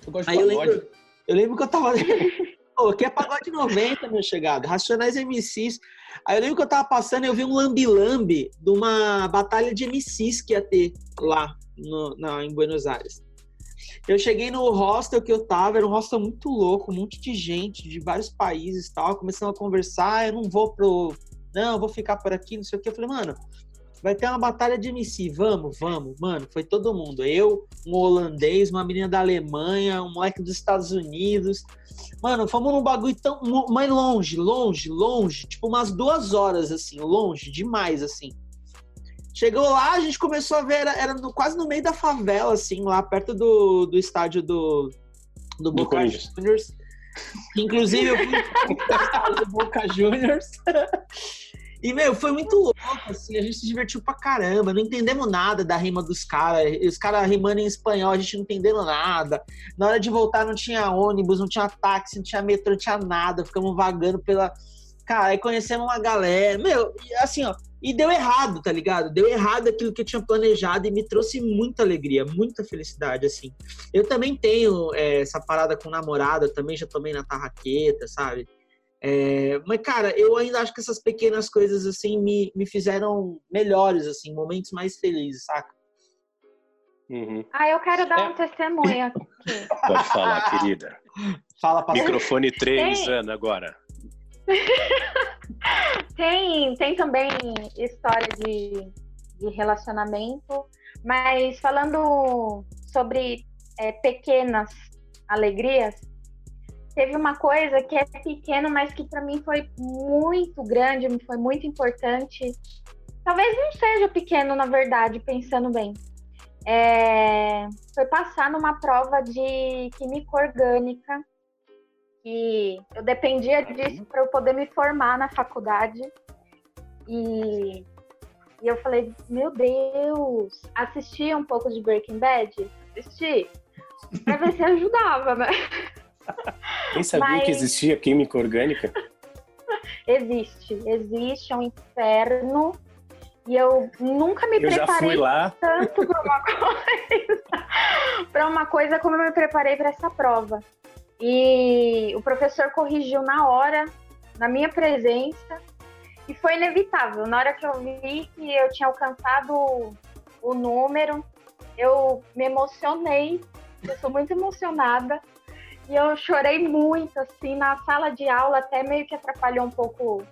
[SPEAKER 4] Eu gosto
[SPEAKER 3] Aí
[SPEAKER 4] de
[SPEAKER 3] eu
[SPEAKER 4] pagode.
[SPEAKER 3] lembro, eu lembro que eu tava. [LAUGHS] Pô, aqui é pagode 90, meu chegado. Racionais MCs. Aí eu lembro que eu tava passando e eu vi um lambi-lambi de uma batalha de MCs que ia ter lá no, na, em Buenos Aires. Eu cheguei no hostel que eu tava, era um hostel muito louco, um monte de gente de vários países e tal. Começamos a conversar, eu não vou pro. Não, eu vou ficar por aqui, não sei o que. Eu falei, mano, vai ter uma batalha de MC, vamos, vamos, mano. Foi todo mundo. Eu, um holandês, uma menina da Alemanha, um moleque dos Estados Unidos. Mano, fomos num bagulho tão. Mas longe, longe, longe. Tipo, umas duas horas, assim, longe, demais, assim. Chegou lá, a gente começou a ver, era, era no- quase no meio da favela, assim, lá perto do, do estádio do, do
[SPEAKER 4] Do
[SPEAKER 3] Boca. Juniors. Inclusive, eu fui do Boca Juniors. [LAUGHS] E, meu, foi muito louco, assim, a gente se divertiu pra caramba, não entendemos nada da rima dos caras, os caras rimando em espanhol, a gente não entendendo nada. Na hora de voltar não tinha ônibus, não tinha táxi, não tinha metrô, não tinha nada, ficamos vagando pela... Cara, aí conhecemos uma galera, meu, assim, ó, e deu errado, tá ligado? Deu errado aquilo que eu tinha planejado e me trouxe muita alegria, muita felicidade, assim. Eu também tenho é, essa parada com namorada, também já tomei na tarraqueta, sabe? É, mas, cara, eu ainda acho que essas pequenas coisas, assim, me, me fizeram melhores, assim, momentos mais felizes, saca?
[SPEAKER 4] Uhum.
[SPEAKER 1] Ah, eu quero dar
[SPEAKER 4] É.
[SPEAKER 1] um testemunho aqui. [LAUGHS]
[SPEAKER 4] Pode falar, querida. [LAUGHS]
[SPEAKER 3] Fala pra
[SPEAKER 4] Microfone 3,
[SPEAKER 1] Tem.
[SPEAKER 4] Ana, agora. [LAUGHS]
[SPEAKER 1] Tem, tem também história de, de relacionamento, mas falando sobre é, pequenas alegrias, teve uma coisa que é pequena, mas que para mim foi muito grande, foi muito importante. Talvez não seja pequeno, na verdade, pensando bem. É, foi passar numa prova de química orgânica que eu dependia disso para eu poder me formar na faculdade. E, e eu falei, meu Deus, assisti um pouco de Breaking Bad? Assisti. Pra ver se [LAUGHS] ajudava, né? [LAUGHS]
[SPEAKER 4] Nem sabia
[SPEAKER 1] Mas-
[SPEAKER 4] que existia química orgânica. [LAUGHS]
[SPEAKER 1] Existe, existe, é um inferno. E eu nunca me
[SPEAKER 4] Eu
[SPEAKER 1] preparei tanto para uma [LAUGHS] coisa, para uma coisa como eu me preparei para essa prova. E o professor corrigiu na hora, na minha presença, e foi inevitável. Na hora que eu vi que eu tinha alcançado o número, eu me emocionei. Eu sou muito emocionada. E eu chorei muito, assim, na sala de aula, até meio que atrapalhou um pouco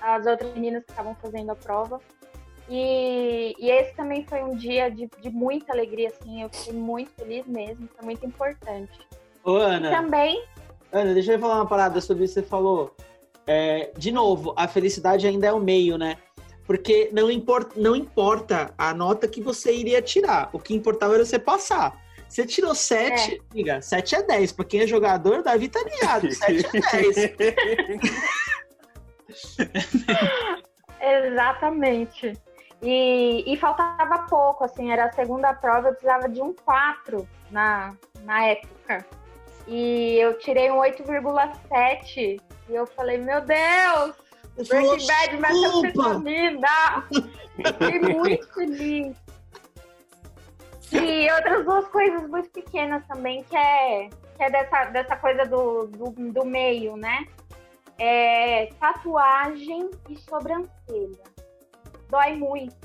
[SPEAKER 1] as outras meninas que estavam fazendo a prova. E, e esse também foi um dia de, de muita alegria, assim, eu fiquei muito feliz mesmo, foi muito importante.
[SPEAKER 3] Ô,
[SPEAKER 1] E
[SPEAKER 3] Ana,
[SPEAKER 1] também,
[SPEAKER 3] Ana, deixa eu falar uma parada sobre isso que você falou. É, de novo, a felicidade ainda é o meio, né? Porque não importa, não importa a nota que você iria tirar. O que importava era você passar. Você tirou 7, amiga, 7 é 10. Pra quem é jogador, Davi tá ligado. 7 é 10. [LAUGHS]
[SPEAKER 1] exatamente. E, e faltava pouco, assim, era a segunda prova, eu precisava de um 4 na, na época. E eu tirei um 8,7. E eu falei, meu Deus, Breaking Bad vai ser vida. [LAUGHS] Fiquei muito feliz. E outras duas coisas muito pequenas também, que é, que é dessa, dessa coisa do, do, do meio, né? É tatuagem e sobrancelha. Dói muito.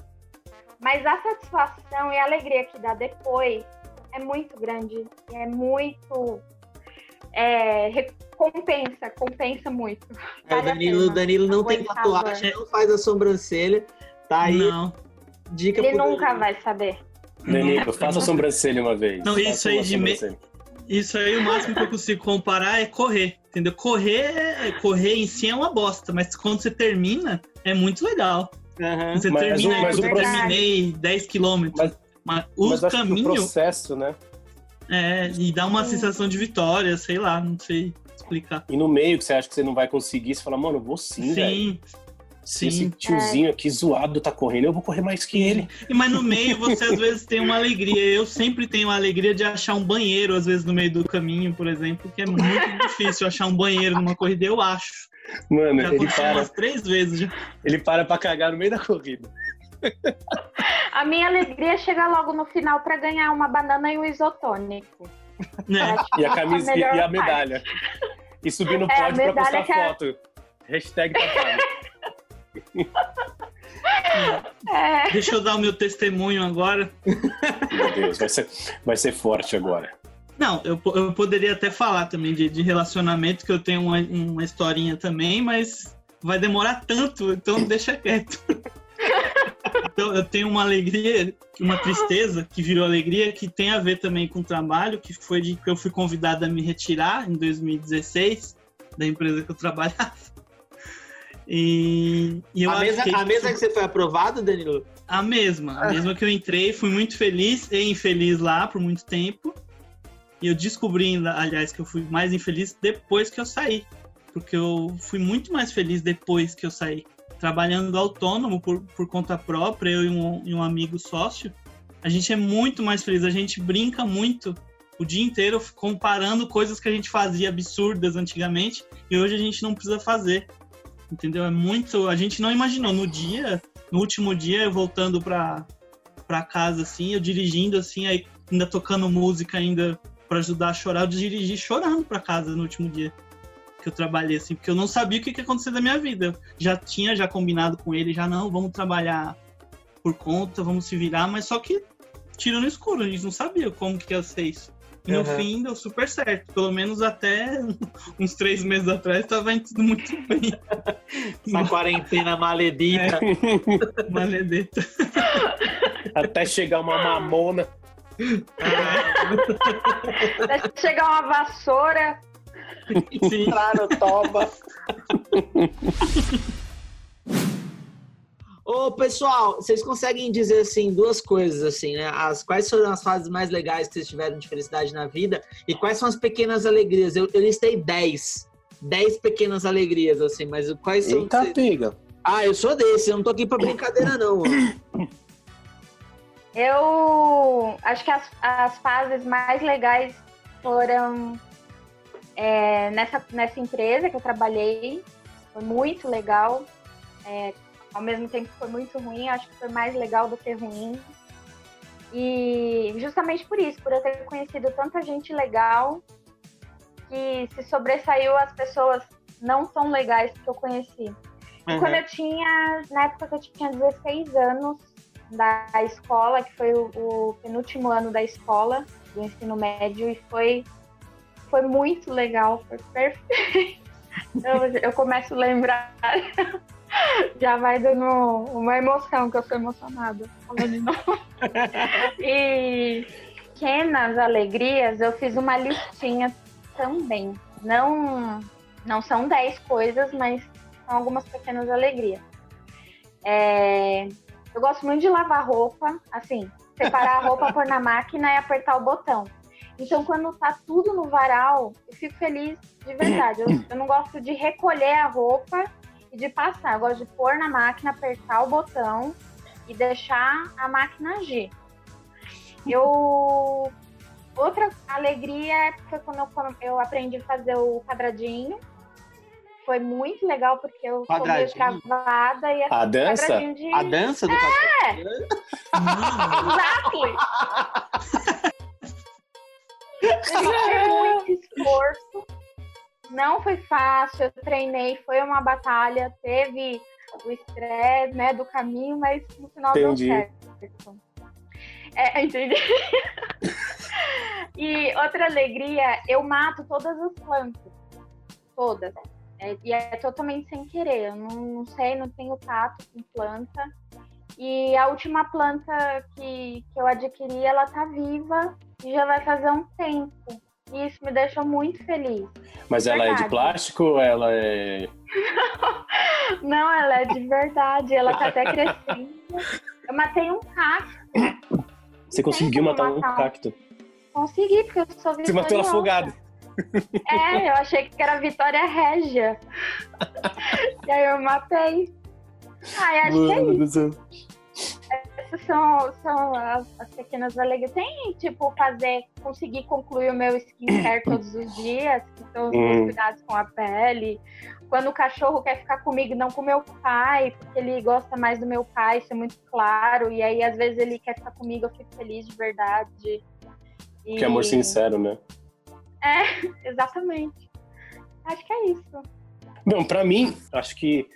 [SPEAKER 1] Mas a satisfação e a alegria que dá depois é muito grande. É muito. É, recompensa, compensa muito. [LAUGHS]
[SPEAKER 3] É, o Danilo,
[SPEAKER 1] pena.
[SPEAKER 3] Danilo não tem tatuagem, não faz a sobrancelha. Tá aí,
[SPEAKER 5] Não.
[SPEAKER 3] dica
[SPEAKER 1] Ele nunca
[SPEAKER 3] Danilo.
[SPEAKER 1] vai saber.
[SPEAKER 4] Danilo, faça a sobrancelha uma vez.
[SPEAKER 5] Não,
[SPEAKER 4] Faça
[SPEAKER 5] isso aí de me-. Isso aí, o máximo que eu consigo comparar é correr, entendeu? Correr, é- correr em si é uma bosta, mas quando você termina, é muito legal.
[SPEAKER 3] Aham.
[SPEAKER 5] Você
[SPEAKER 4] Mas
[SPEAKER 5] termina,
[SPEAKER 4] mas
[SPEAKER 5] eu terminei 10 quilômetros.
[SPEAKER 4] Mas-
[SPEAKER 5] Mas, o
[SPEAKER 4] Mas acho que o
[SPEAKER 5] caminho,
[SPEAKER 4] processo, né?
[SPEAKER 5] é, e dá uma
[SPEAKER 1] Sim.
[SPEAKER 5] sensação de vitória, sei lá, não sei explicar.
[SPEAKER 4] E no meio que você acha que você não vai conseguir, você fala, mano, eu vou sim, velho.
[SPEAKER 5] Sim,
[SPEAKER 4] Se esse tiozinho aqui zoado tá correndo, eu vou correr mais que ele.
[SPEAKER 5] E, Mas no meio você às vezes tem uma alegria. Eu sempre tenho a alegria de achar um banheiro, às vezes no meio do caminho, por exemplo, que é muito [LAUGHS] difícil achar um banheiro numa corrida. Eu acho.
[SPEAKER 4] Mano,
[SPEAKER 5] Já
[SPEAKER 4] ele para,
[SPEAKER 5] umas três vezes já.
[SPEAKER 4] ele para pra cagar no meio da corrida.
[SPEAKER 1] A minha alegria é chegar logo no final para ganhar uma banana e um isotônico. Que
[SPEAKER 4] E a
[SPEAKER 1] é
[SPEAKER 4] camisa e,
[SPEAKER 1] melhor
[SPEAKER 4] e a
[SPEAKER 1] parte.
[SPEAKER 4] medalha. E subir no
[SPEAKER 1] É, a
[SPEAKER 4] pódio pra
[SPEAKER 1] medalha
[SPEAKER 4] postar
[SPEAKER 1] é-
[SPEAKER 4] foto. Hashtag tapada. [LAUGHS]
[SPEAKER 1] É,
[SPEAKER 5] Deixa eu dar o meu testemunho agora.
[SPEAKER 4] Meu Deus, vai ser, vai ser forte agora.
[SPEAKER 5] Não, eu, eu poderia até falar também de, de relacionamento, que eu tenho uma, uma historinha também, mas vai demorar tanto, então deixa quieto. Então, eu tenho uma alegria, uma tristeza que virou alegria, que tem a ver também com o trabalho, que foi de que eu fui convidado a me retirar em 2016 da empresa que eu trabalhava. E, e
[SPEAKER 3] a, mesa, a mesa que você foi aprovado, Danilo?
[SPEAKER 5] a mesma, a mesma que eu entrei, fui muito feliz e infeliz lá por muito tempo. E eu descobri, aliás, que eu fui mais infeliz depois que eu saí. Porque eu fui muito mais feliz depois que eu saí. Trabalhando autônomo por, por conta própria, eu e um, e um amigo sócio, a gente é muito mais feliz. A gente brinca muito o dia inteiro comparando coisas que a gente fazia absurdas antigamente e hoje a gente não precisa fazer. Entendeu? É muito. A gente não imaginou. No dia, no último dia, eu voltando pra, pra casa, assim, eu dirigindo, assim, aí ainda tocando música ainda pra ajudar a chorar, eu dirigi chorando pra casa no último dia que eu trabalhei, assim, porque eu não sabia o que, que ia acontecer da minha vida. Eu já tinha já combinado com ele, já não, vamos trabalhar por conta, vamos se virar, mas só que tiro no escuro, a gente não sabia como que ia ser isso. E no
[SPEAKER 3] Uhum.
[SPEAKER 5] fim deu super certo, pelo menos até [LAUGHS] uns três meses atrás tava indo tudo muito bem.
[SPEAKER 3] Essa quarentena maledita.
[SPEAKER 5] Maledeta.
[SPEAKER 4] Até chegar uma mamona.
[SPEAKER 1] até chegar uma vassoura.
[SPEAKER 5] Sim.
[SPEAKER 3] Entrar no toba. [LAUGHS] Ô, pessoal, vocês conseguem dizer assim duas coisas assim, né? As quais foram as fases mais legais que vocês tiveram de felicidade na vida e quais são as pequenas alegrias? Eu, eu listei 10. 10 pequenas alegrias assim, mas quais são
[SPEAKER 4] Eita,
[SPEAKER 3] vocês-
[SPEAKER 4] pega.
[SPEAKER 3] Ah, eu sou desse, eu não tô aqui pra brincadeira não. [COUGHS]
[SPEAKER 1] Eu acho que as, as fases mais legais foram é, nessa, nessa empresa que eu trabalhei. Foi muito legal. É, ao mesmo tempo que foi muito ruim, acho que foi mais legal do que ruim. E justamente por isso, por eu ter conhecido tanta gente legal que se sobressaiu as pessoas não tão legais que eu conheci. E
[SPEAKER 3] Uhum.
[SPEAKER 1] quando eu tinha, na época que eu tinha 16 anos da escola, que foi o, o penúltimo ano da escola, do ensino médio, e foi, foi muito legal, foi perfeito. [LAUGHS] Eu, eu começo a lembrar, [LAUGHS] [LAUGHS] já vai dando uma emoção, que eu sou emocionada. falando de novo. [LAUGHS] E pequenas alegrias, eu fiz uma listinha também. Não, não são 10 coisas, mas são algumas pequenas alegrias. É, eu gosto muito de lavar roupa, assim, separar a roupa, [LAUGHS] pôr na máquina e apertar o botão. Então, quando tá tudo no varal, eu fico feliz de verdade. Eu, eu não gosto de recolher a roupa e de passar. Eu gosto de pôr na máquina, apertar o botão e deixar a máquina agir. Eu outra alegria foi quando eu, quando eu aprendi a fazer o quadradinho. Foi muito legal porque eu sou meio
[SPEAKER 3] Quadradinho?
[SPEAKER 1] travada e
[SPEAKER 4] A dança?
[SPEAKER 1] de
[SPEAKER 3] A dança do [LAUGHS]
[SPEAKER 1] Exactly. [LAUGHS] Exige muito esforço. Não foi fácil, eu treinei, foi uma batalha, teve o estresse né, do caminho, mas no final
[SPEAKER 4] Entendi.
[SPEAKER 1] deu certo. É, [LAUGHS] entendi. e outra alegria, eu mato todas as plantas. Todas. É, e é totalmente sem querer. Eu não, não sei, não tenho tato com planta. E a última planta que, que eu adquiri, ela tá viva e já vai fazer um tempo. E isso me deixou muito feliz.
[SPEAKER 4] Mas ela é de
[SPEAKER 1] Verdade.
[SPEAKER 4] plástico ou ela é.
[SPEAKER 1] Não, ela é de verdade, ela tá até crescendo. Eu matei um cacto,
[SPEAKER 4] Você conseguiu
[SPEAKER 1] como
[SPEAKER 4] matar um
[SPEAKER 1] matar.
[SPEAKER 4] cacto?
[SPEAKER 1] consegui, porque eu sou
[SPEAKER 4] Você matou ela
[SPEAKER 1] vitoriosa.
[SPEAKER 4] afogada.
[SPEAKER 1] É, eu achei que era Vitória Régia. [LAUGHS] e aí eu matei. Ai, acho que é
[SPEAKER 4] Mano
[SPEAKER 1] isso. Essas são, são as, as pequenas alegrias. Tem, tipo, fazer, conseguir concluir o meu skincare todos os dias, que são os meus
[SPEAKER 4] Hum.
[SPEAKER 1] cuidados com a pele. Quando o cachorro quer ficar comigo, não com meu pai, porque ele gosta mais do meu pai, isso é muito claro. E aí, às vezes, ele quer ficar comigo, eu fico feliz de verdade. E-
[SPEAKER 4] Que amor sincero, né? [LAUGHS]
[SPEAKER 1] Exatamente. Acho que é isso.
[SPEAKER 4] Bom, pra mim, acho que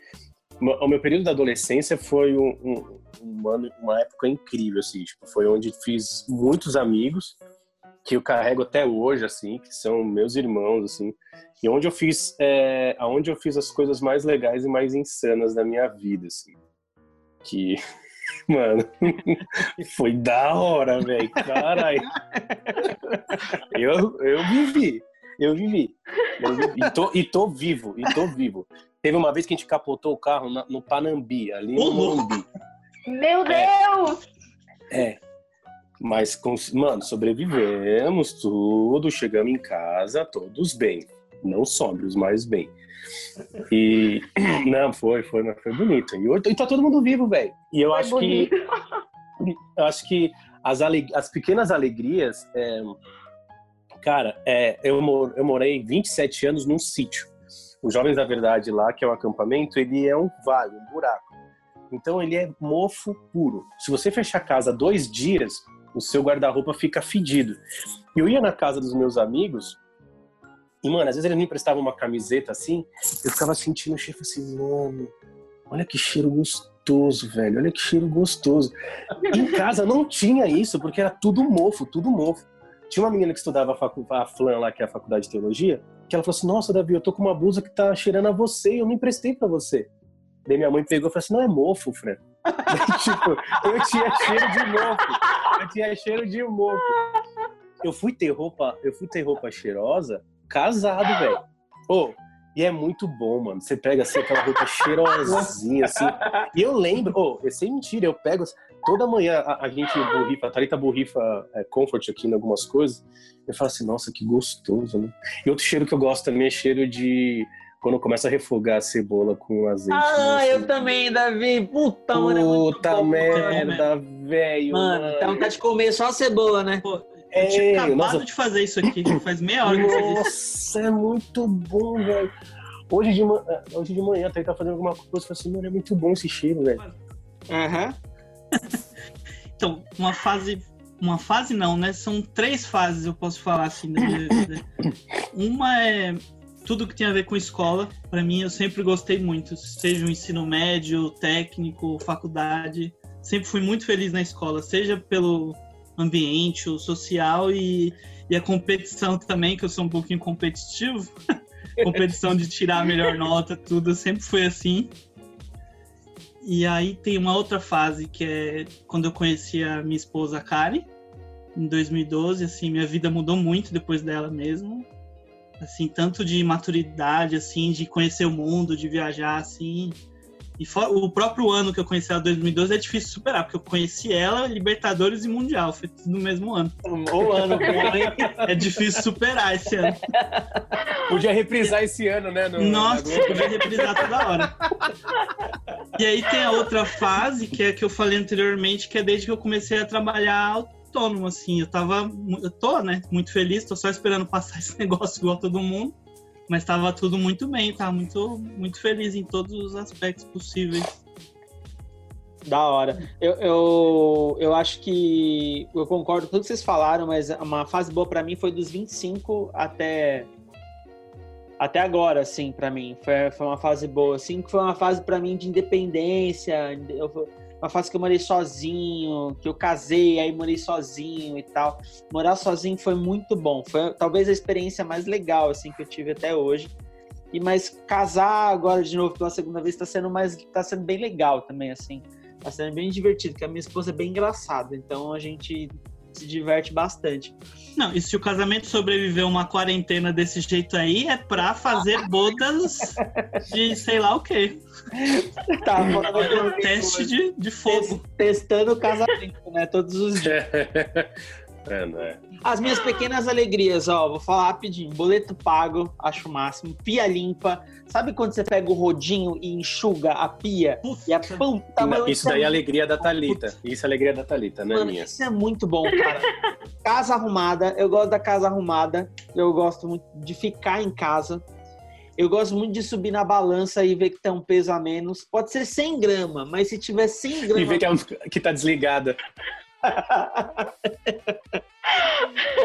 [SPEAKER 4] o meu período da adolescência foi um, um- um ano, uma época incrível, assim. Tipo, foi onde fiz muitos amigos que eu carrego até hoje, assim, que são meus irmãos, assim. E onde eu fiz, é, aonde eu fiz as coisas mais legais e mais insanas da minha vida, assim. Que, [LAUGHS] mano, [LAUGHS] foi da hora, velho. Caralho. [LAUGHS] Eu, eu vivi. Eu vivi. Eu vivi. E, tô, e tô vivo, e tô vivo. Teve uma vez que a gente capotou o carro na- no Panambi, ali no. Morumbi.
[SPEAKER 1] Meu
[SPEAKER 4] É.
[SPEAKER 1] Deus!
[SPEAKER 4] É. Mas, cons- mano, sobrevivemos tudo, chegamos em casa, todos bem. Não sóbrios, mas bem. E. [CLEARS THROAT] Não, foi, foi, mas foi bonito. E, e tá todo mundo vivo, velho. E eu
[SPEAKER 1] Foi
[SPEAKER 4] acho que.
[SPEAKER 1] bonito. [LAUGHS]
[SPEAKER 4] Eu acho que as, ale- as pequenas alegrias. é, Cara, é, eu, mor- eu morei 27 anos num sítio. Os Jovens da Verdade lá, que é um acampamento, ele é um vale, um buraco. Então ele é mofo puro. Se você fechar a casa dois dias, o seu guarda-roupa fica fedido. Eu ia na casa dos meus amigos, e, mano, às vezes eles me emprestavam uma camiseta assim, eu ficava sentindo o cheiro assim, mano, olha que cheiro gostoso, velho, olha que cheiro gostoso. Em casa não tinha isso, porque era tudo mofo, tudo mofo. Tinha uma menina que estudava a, facu- a FLAN lá, que é a faculdade de teologia, que ela falou assim: Nossa, Davi, eu tô com uma blusa que tá cheirando a você eu me emprestei pra você. Daí minha mãe pegou e falou assim: Não é mofo, Fran. [LAUGHS] Tipo, eu tinha cheiro de mofo. Eu tinha cheiro de mofo. Eu fui ter roupa, eu fui ter roupa cheirosa casado, velho. Ô, e é muito bom, mano. Você pega assim aquela roupa cheirosinha, assim. E eu lembro, é sem mentira, eu pego toda manhã a, a gente borrifa, a Thalita borrifa é, comfort aqui em algumas coisas. Eu falo assim, nossa, que gostoso, né? E outro cheiro que eu gosto também é cheiro de quando começa a refogar a cebola com azeite.
[SPEAKER 3] Ah,
[SPEAKER 4] né,
[SPEAKER 3] eu também, Davi. Puta, mano. é muito
[SPEAKER 4] Puta
[SPEAKER 3] bom.
[SPEAKER 4] merda, velho.
[SPEAKER 3] Mano, tá vontade de comer só a cebola, né?
[SPEAKER 5] Pô, eu
[SPEAKER 4] É,
[SPEAKER 5] tinha acabado
[SPEAKER 4] nossa.
[SPEAKER 5] de fazer isso aqui. Faz meia hora que eu fiz isso.
[SPEAKER 4] Nossa, é muito bom, velho. Hoje de, ma- hoje de manhã, até tá fazendo alguma coisa, eu falei assim, mano, é muito bom esse cheiro, velho.
[SPEAKER 3] Aham. [LAUGHS]
[SPEAKER 5] Então, uma fase uma fase não, né? São três fases, eu posso falar assim da minha vida. Uma é tudo que tem a ver com escola. Para mim, eu sempre gostei muito, seja o ensino médio, técnico, faculdade. Sempre fui muito feliz na escola, seja pelo ambiente, o social e, e a competição também, que eu sou um pouquinho competitivo. [LAUGHS] competição de tirar a melhor nota, tudo, sempre foi assim. E aí tem uma outra fase que é quando eu conheci a minha esposa Kari, em 2012, assim, minha vida mudou muito depois dela mesmo. Assim, tanto de maturidade, assim, de conhecer o mundo, de viajar, assim. E for, o próprio ano que eu conheci ela, 2012, é difícil superar, porque eu conheci ela, Libertadores e Mundial, foi tudo no mesmo ano.
[SPEAKER 3] O ano hein? [LAUGHS]
[SPEAKER 5] É difícil superar esse ano.
[SPEAKER 4] Podia reprisar esse ano, né? no-
[SPEAKER 5] Nossa, podia reprisar toda hora. E aí tem a outra fase, que é a que eu falei anteriormente, que é desde que eu comecei a trabalhar autônomo, assim. Eu tava. Eu tô, né? Muito feliz, tô só esperando passar [LAUGHS] esse negócio igual todo mundo. Mas tava tudo muito bem, tava muito, muito feliz em todos os aspectos possíveis.
[SPEAKER 3] Da hora. Eu, eu, eu acho que eu concordo com tudo que vocês falaram, mas uma fase boa pra mim foi dos 25 até até agora, assim, pra mim. Foi, foi uma fase boa, assim, que foi uma fase pra mim de independência, eu- uma fase que eu morei sozinho, que eu casei, aí morei sozinho e tal. Morar sozinho foi muito bom. Foi talvez a experiência mais legal, assim, que eu tive até hoje. E mas casar agora de novo pela segunda vez tá sendo mais tá sendo bem legal também, assim. Tá sendo bem divertido, porque a minha esposa é bem engraçada, então a gente se diverte bastante.
[SPEAKER 5] Não, e se o casamento sobreviveu uma quarentena desse jeito aí, é pra fazer bodas de sei lá o quê. [LAUGHS]
[SPEAKER 3] Tá,
[SPEAKER 5] teste de, de fogo.
[SPEAKER 3] testando o casamento, né? Todos os dias. [LAUGHS]
[SPEAKER 4] É, não é?
[SPEAKER 3] As minhas pequenas alegrias, ó, vou falar rapidinho. Boleto pago, acho o máximo. Pia limpa. Sabe quando você pega o rodinho e enxuga a pia? E a puta, mano,
[SPEAKER 4] Isso daí é a
[SPEAKER 3] é
[SPEAKER 4] alegria da Thalita. Isso é a alegria da Thalita, não é
[SPEAKER 3] Mano,
[SPEAKER 4] minha.
[SPEAKER 3] isso é muito bom, cara. casa arrumada, eu gosto da casa arrumada. Eu gosto muito de ficar em casa. Eu gosto muito de subir na balança e ver que tem um peso a menos. Pode ser 100 gramas, mas se tiver 100
[SPEAKER 4] E
[SPEAKER 3] gramas.
[SPEAKER 4] ver que, é- que tá desligada. [LAUGHS]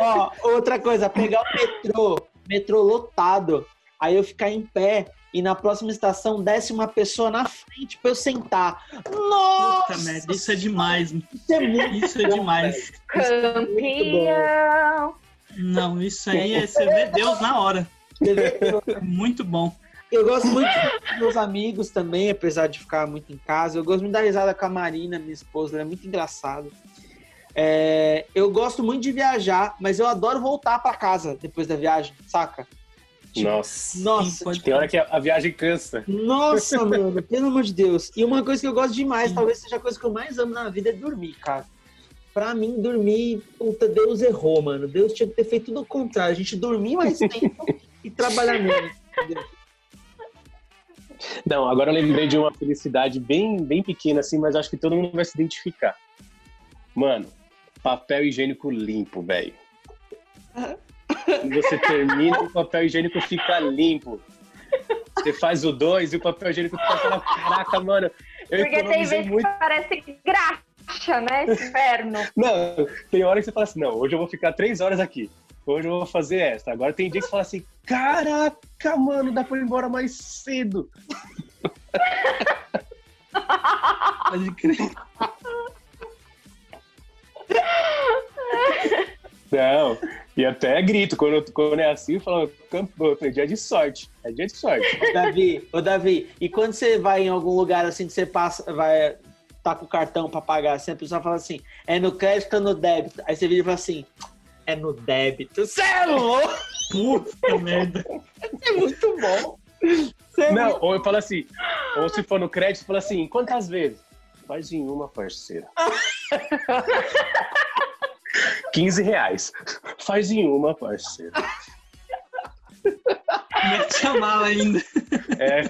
[SPEAKER 3] Ó, outra coisa, pegar o metrô, metrô lotado, aí eu ficar em pé e na próxima estação desce uma pessoa na frente pra eu sentar. Nossa,
[SPEAKER 5] Puta merda, isso é demais.
[SPEAKER 3] isso é muito
[SPEAKER 5] Isso é
[SPEAKER 3] bom,
[SPEAKER 5] demais.
[SPEAKER 1] Campeão.
[SPEAKER 5] Não, isso aí é você vê Deus na hora.
[SPEAKER 3] velho.
[SPEAKER 5] Muito bom.
[SPEAKER 3] Eu gosto muito dos meus amigos também, apesar de ficar muito em casa. Eu gosto muito da risada com a Marina, minha esposa, ela é muito engraçada. É, eu gosto muito de viajar, mas eu adoro voltar pra casa depois da viagem, saca? Tipo,
[SPEAKER 4] Nossa.
[SPEAKER 3] Nossa,
[SPEAKER 5] Sim, pode-
[SPEAKER 4] Tem hora que a, a viagem cansa.
[SPEAKER 3] Nossa, [LAUGHS] mano, pelo amor de Deus. E uma coisa que eu gosto demais, talvez seja a coisa que eu mais amo na vida, é dormir, cara. Pra mim, dormir, puta, Deus errou, mano. Deus tinha que ter feito tudo o contrário. A gente dormir mais tempo [LAUGHS] e trabalhar menos. entendeu?
[SPEAKER 4] Não, agora eu lembrei de uma felicidade bem, bem pequena, assim, mas acho que todo mundo vai se identificar. Mano, papel higiênico limpo, velho. Você termina o papel higiênico fica limpo. Você faz o dois e o papel higiênico fica aquela caraca, mano. Eu
[SPEAKER 1] Porque tem vezes
[SPEAKER 4] muito.
[SPEAKER 1] que parece graxa, né? Inferno.
[SPEAKER 4] Não, tem hora que você fala assim, não, hoje eu vou ficar três horas aqui. Hoje eu vou fazer essa. Agora tem dia que você fala assim, caraca, mano, dá pra ir embora mais cedo. [LAUGHS]
[SPEAKER 5] Pode crer.
[SPEAKER 4] Não, e até grito, quando, quando é assim, eu falo, "Campo, é dia de sorte, é dia de sorte.
[SPEAKER 3] Ô, Davi, ô Davi, e quando você vai em algum lugar assim que você passa, vai tá com o cartão pra pagar, assim, a pessoa fala assim, é no crédito ou no débito? Aí você vira e fala assim, é no débito. Você é louco?
[SPEAKER 5] Puta merda.
[SPEAKER 3] É muito bom. Você é
[SPEAKER 4] Não, ou eu falo assim, ou se for no crédito, fala assim, quantas vezes? Faz em uma, parceira. [LAUGHS] 15 reais. Faz em uma, parceira.
[SPEAKER 5] Mete a mala ainda.
[SPEAKER 4] É,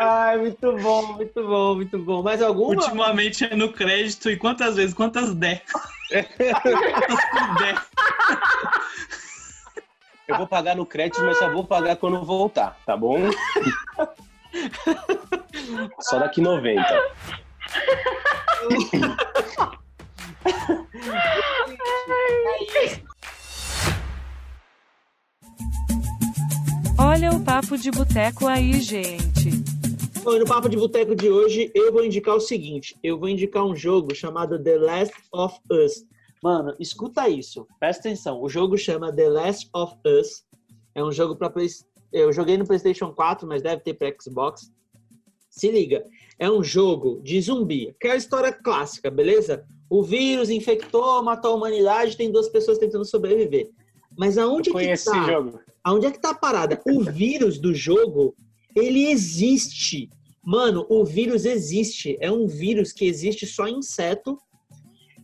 [SPEAKER 3] Ai, muito bom, muito bom, muito bom. Mais alguma?
[SPEAKER 5] Ultimamente é no crédito e quantas vezes? Quantas der? Quantas por der?
[SPEAKER 4] eu vou pagar no crédito, mas só vou pagar quando voltar, tá bom? [LAUGHS] Só daqui 90.
[SPEAKER 7] Olha o papo de boteco aí, gente.
[SPEAKER 3] Bom, no papo de boteco de hoje, eu vou indicar o seguinte: eu vou indicar um jogo chamado The Last of Us. Mano, escuta isso, presta atenção. O jogo chama The Last of Us. É um jogo para eu joguei no PlayStation 4, mas deve ter para Xbox. Se liga, é um jogo de zumbi, que é a história clássica, beleza? O vírus infectou, matou a humanidade, tem duas pessoas tentando sobreviver. Mas aonde é que tá?
[SPEAKER 4] jogo.
[SPEAKER 3] Aonde é que tá a parada? O vírus do jogo, ele existe. Mano, o vírus existe. É um vírus que existe só em inseto.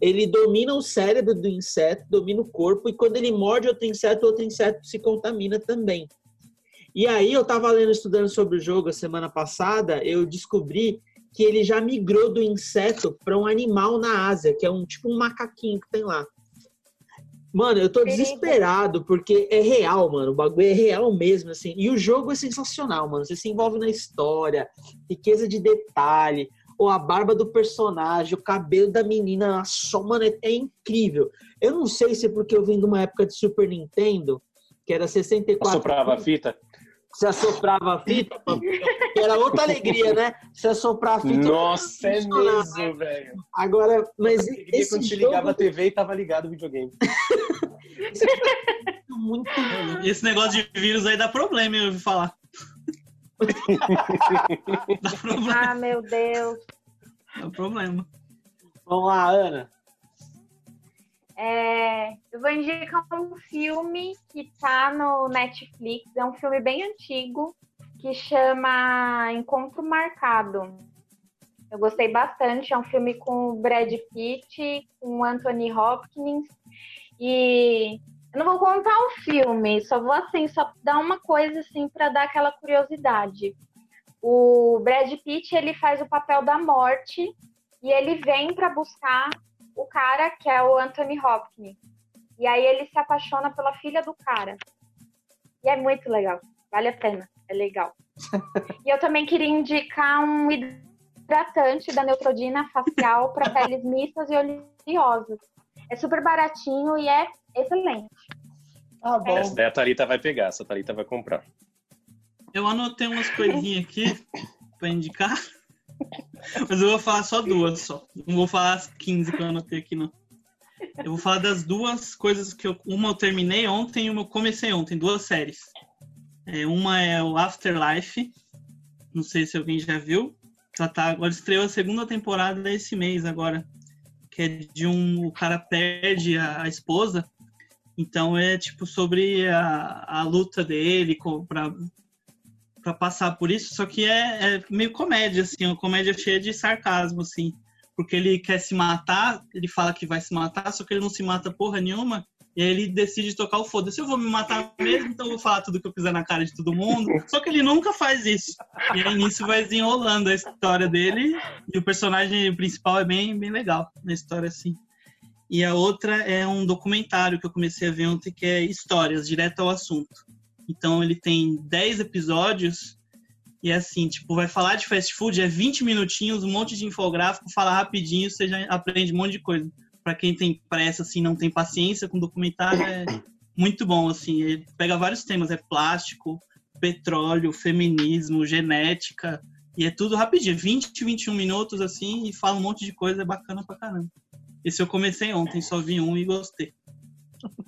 [SPEAKER 3] Ele domina o cérebro do inseto, domina o corpo, e quando ele morde outro inseto, outro inseto se contamina também. E aí, eu tava lendo, estudando sobre o jogo a semana passada, eu descobri que ele já migrou do inseto para um animal na Ásia, que é um tipo um macaquinho que tem lá. Mano, eu tô desesperado, porque é real, mano. O bagulho é real mesmo, assim. E o jogo é sensacional, mano. Você se envolve na história, riqueza de detalhe, ou a barba do personagem, o cabelo da menina, a só, mano, é, é incrível. Eu não sei se é porque eu vim de uma época de Super Nintendo, que era 64.
[SPEAKER 4] Assoprava a fita.
[SPEAKER 3] Você assoprava a fita, era outra alegria, né? Você assoprar a fita.
[SPEAKER 4] Nossa, é mesmo, velho.
[SPEAKER 3] Agora, mas esse
[SPEAKER 4] quando você
[SPEAKER 3] jogo
[SPEAKER 4] ligava a TV e tava ligado o videogame.
[SPEAKER 3] é [LAUGHS] muito
[SPEAKER 5] Esse negócio de vírus aí dá problema, eu ouvi falar. [LAUGHS] dá problema.
[SPEAKER 1] Ah, meu Deus.
[SPEAKER 5] Dá problema.
[SPEAKER 3] Vamos lá, Ana.
[SPEAKER 1] É, eu vou indicar um filme que tá no Netflix. É um filme bem antigo que chama Encontro Marcado. Eu gostei bastante. É um filme com o Brad Pitt, com Anthony Hopkins. E eu não vou contar o filme, só vou assim, só dar uma coisa assim para dar aquela curiosidade. O Brad Pitt ele faz o papel da morte e ele vem para buscar o cara que é o Anthony Hopkins. E aí ele se apaixona pela filha do cara. E é muito legal. Vale a pena. É legal. [LAUGHS] e eu também queria indicar um hidratante da Neutrodina facial para [LAUGHS] peles mistas e oleosas. É super baratinho e é excelente.
[SPEAKER 3] Tá bom.
[SPEAKER 4] Essa daí a Thalita vai pegar, essa Thalita vai comprar.
[SPEAKER 5] Eu anotei umas coisinhas aqui pra indicar. Mas eu vou falar só duas só. Não vou falar as 15 que eu anotei aqui, não. Eu vou falar das duas coisas que eu. Uma eu terminei ontem e uma eu comecei ontem, duas séries. É, uma é o Afterlife. Não sei se alguém já viu. Ela tá, agora estreou a segunda temporada esse mês agora. Que é de um. O cara perde a, a esposa. Então é tipo sobre a, a luta dele com, pra, pra passar por isso, só que é, é meio comédia, assim, uma comédia cheia de sarcasmo, assim. Porque ele quer se matar, ele fala que vai se matar, só que ele não se mata porra nenhuma, e aí ele decide tocar o foda-se. Eu vou me matar mesmo, então eu vou falar tudo que eu quiser na cara de todo mundo. Só que ele nunca faz isso. E aí nisso vai desenrolando a história dele, e o personagem principal é bem, bem legal na história, assim. E a outra é um documentário que eu comecei a ver ontem, que é Histórias, direto ao assunto. Então ele tem 10 episódios e é assim, tipo, vai falar de fast food, é 20 minutinhos, um monte de infográfico, fala rapidinho, você já aprende um monte de coisa. Pra quem tem pressa, assim, não tem paciência com documentário, é muito bom, assim. Ele pega vários temas, é plástico, petróleo, feminismo, genética, e é tudo rapidinho, 20, 21 minutos, assim, e fala um monte de coisa, é bacana pra caramba. Esse eu comecei ontem, só vi um e gostei.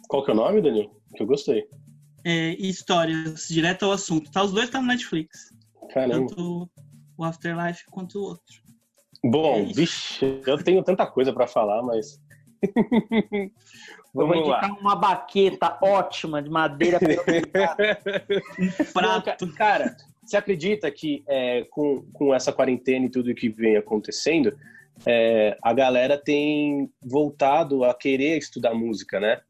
[SPEAKER 4] Qual que é o nome, Daniel? Que eu gostei.
[SPEAKER 5] É, histórias, direto ao assunto. Tá, os dois tá no Netflix.
[SPEAKER 4] Caramba.
[SPEAKER 5] Tanto o Afterlife quanto o outro.
[SPEAKER 4] Bom,
[SPEAKER 5] É
[SPEAKER 4] vixe, eu tenho tanta coisa pra falar, mas.
[SPEAKER 3] Eu vou
[SPEAKER 4] Vamos lá.
[SPEAKER 3] indicar uma baqueta ótima de madeira. [LAUGHS]
[SPEAKER 5] Um prato.
[SPEAKER 4] ca- cara, você acredita que é, com, com essa quarentena e tudo que vem acontecendo, é, a galera tem voltado a querer estudar música, né?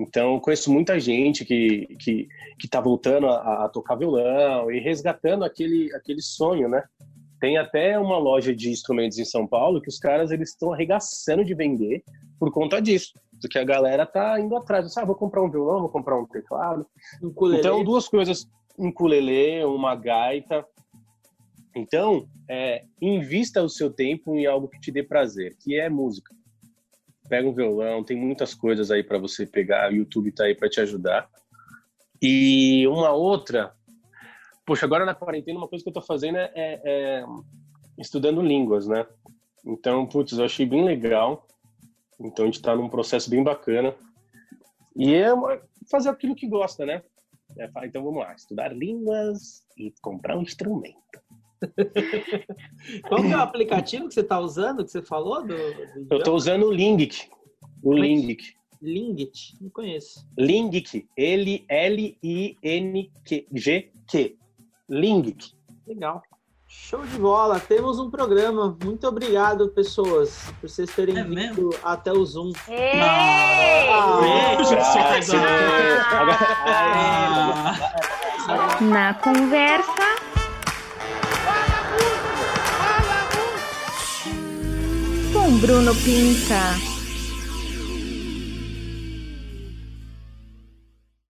[SPEAKER 4] Então, conheço muita gente que, que, que tá voltando a, a tocar violão e resgatando aquele, aquele sonho, né? Tem até uma loja de instrumentos em São Paulo que os caras eles estão arregaçando de vender por conta disso. Porque a galera tá indo atrás. Ah, vou comprar um violão, vou comprar um teclado.
[SPEAKER 3] Um.
[SPEAKER 4] Então, duas coisas: um ukulele, uma gaita. Então, é, invista o seu tempo em algo que te dê prazer, que é música. Pega um violão, tem muitas coisas aí para você pegar, o YouTube tá aí para te ajudar. E uma outra, Poxa, agora na quarentena, uma coisa que eu tô fazendo é, é- é estudando línguas, né? Então, putz, eu achei bem legal. Então, a gente tá num processo bem bacana. E é fazer aquilo que gosta, né? É, então, vamos lá. Estudar línguas e comprar um instrumento.
[SPEAKER 3] Qual que é o aplicativo que você está usando, que você falou? Do, do
[SPEAKER 4] Eu tô usando o Lingic. O Lingic.
[SPEAKER 3] Lingit, não conheço.
[SPEAKER 4] Lingic. L-L-I-N-G-Q. Lingic.
[SPEAKER 3] Legal. Show de bola. Temos um programa. Muito obrigado, pessoas, por vocês terem
[SPEAKER 5] É
[SPEAKER 3] vindo
[SPEAKER 5] mesmo?
[SPEAKER 3] até o Zoom.
[SPEAKER 1] Ei!
[SPEAKER 3] Ah,
[SPEAKER 5] Ah,
[SPEAKER 1] Na conversa. Bruno Pinta.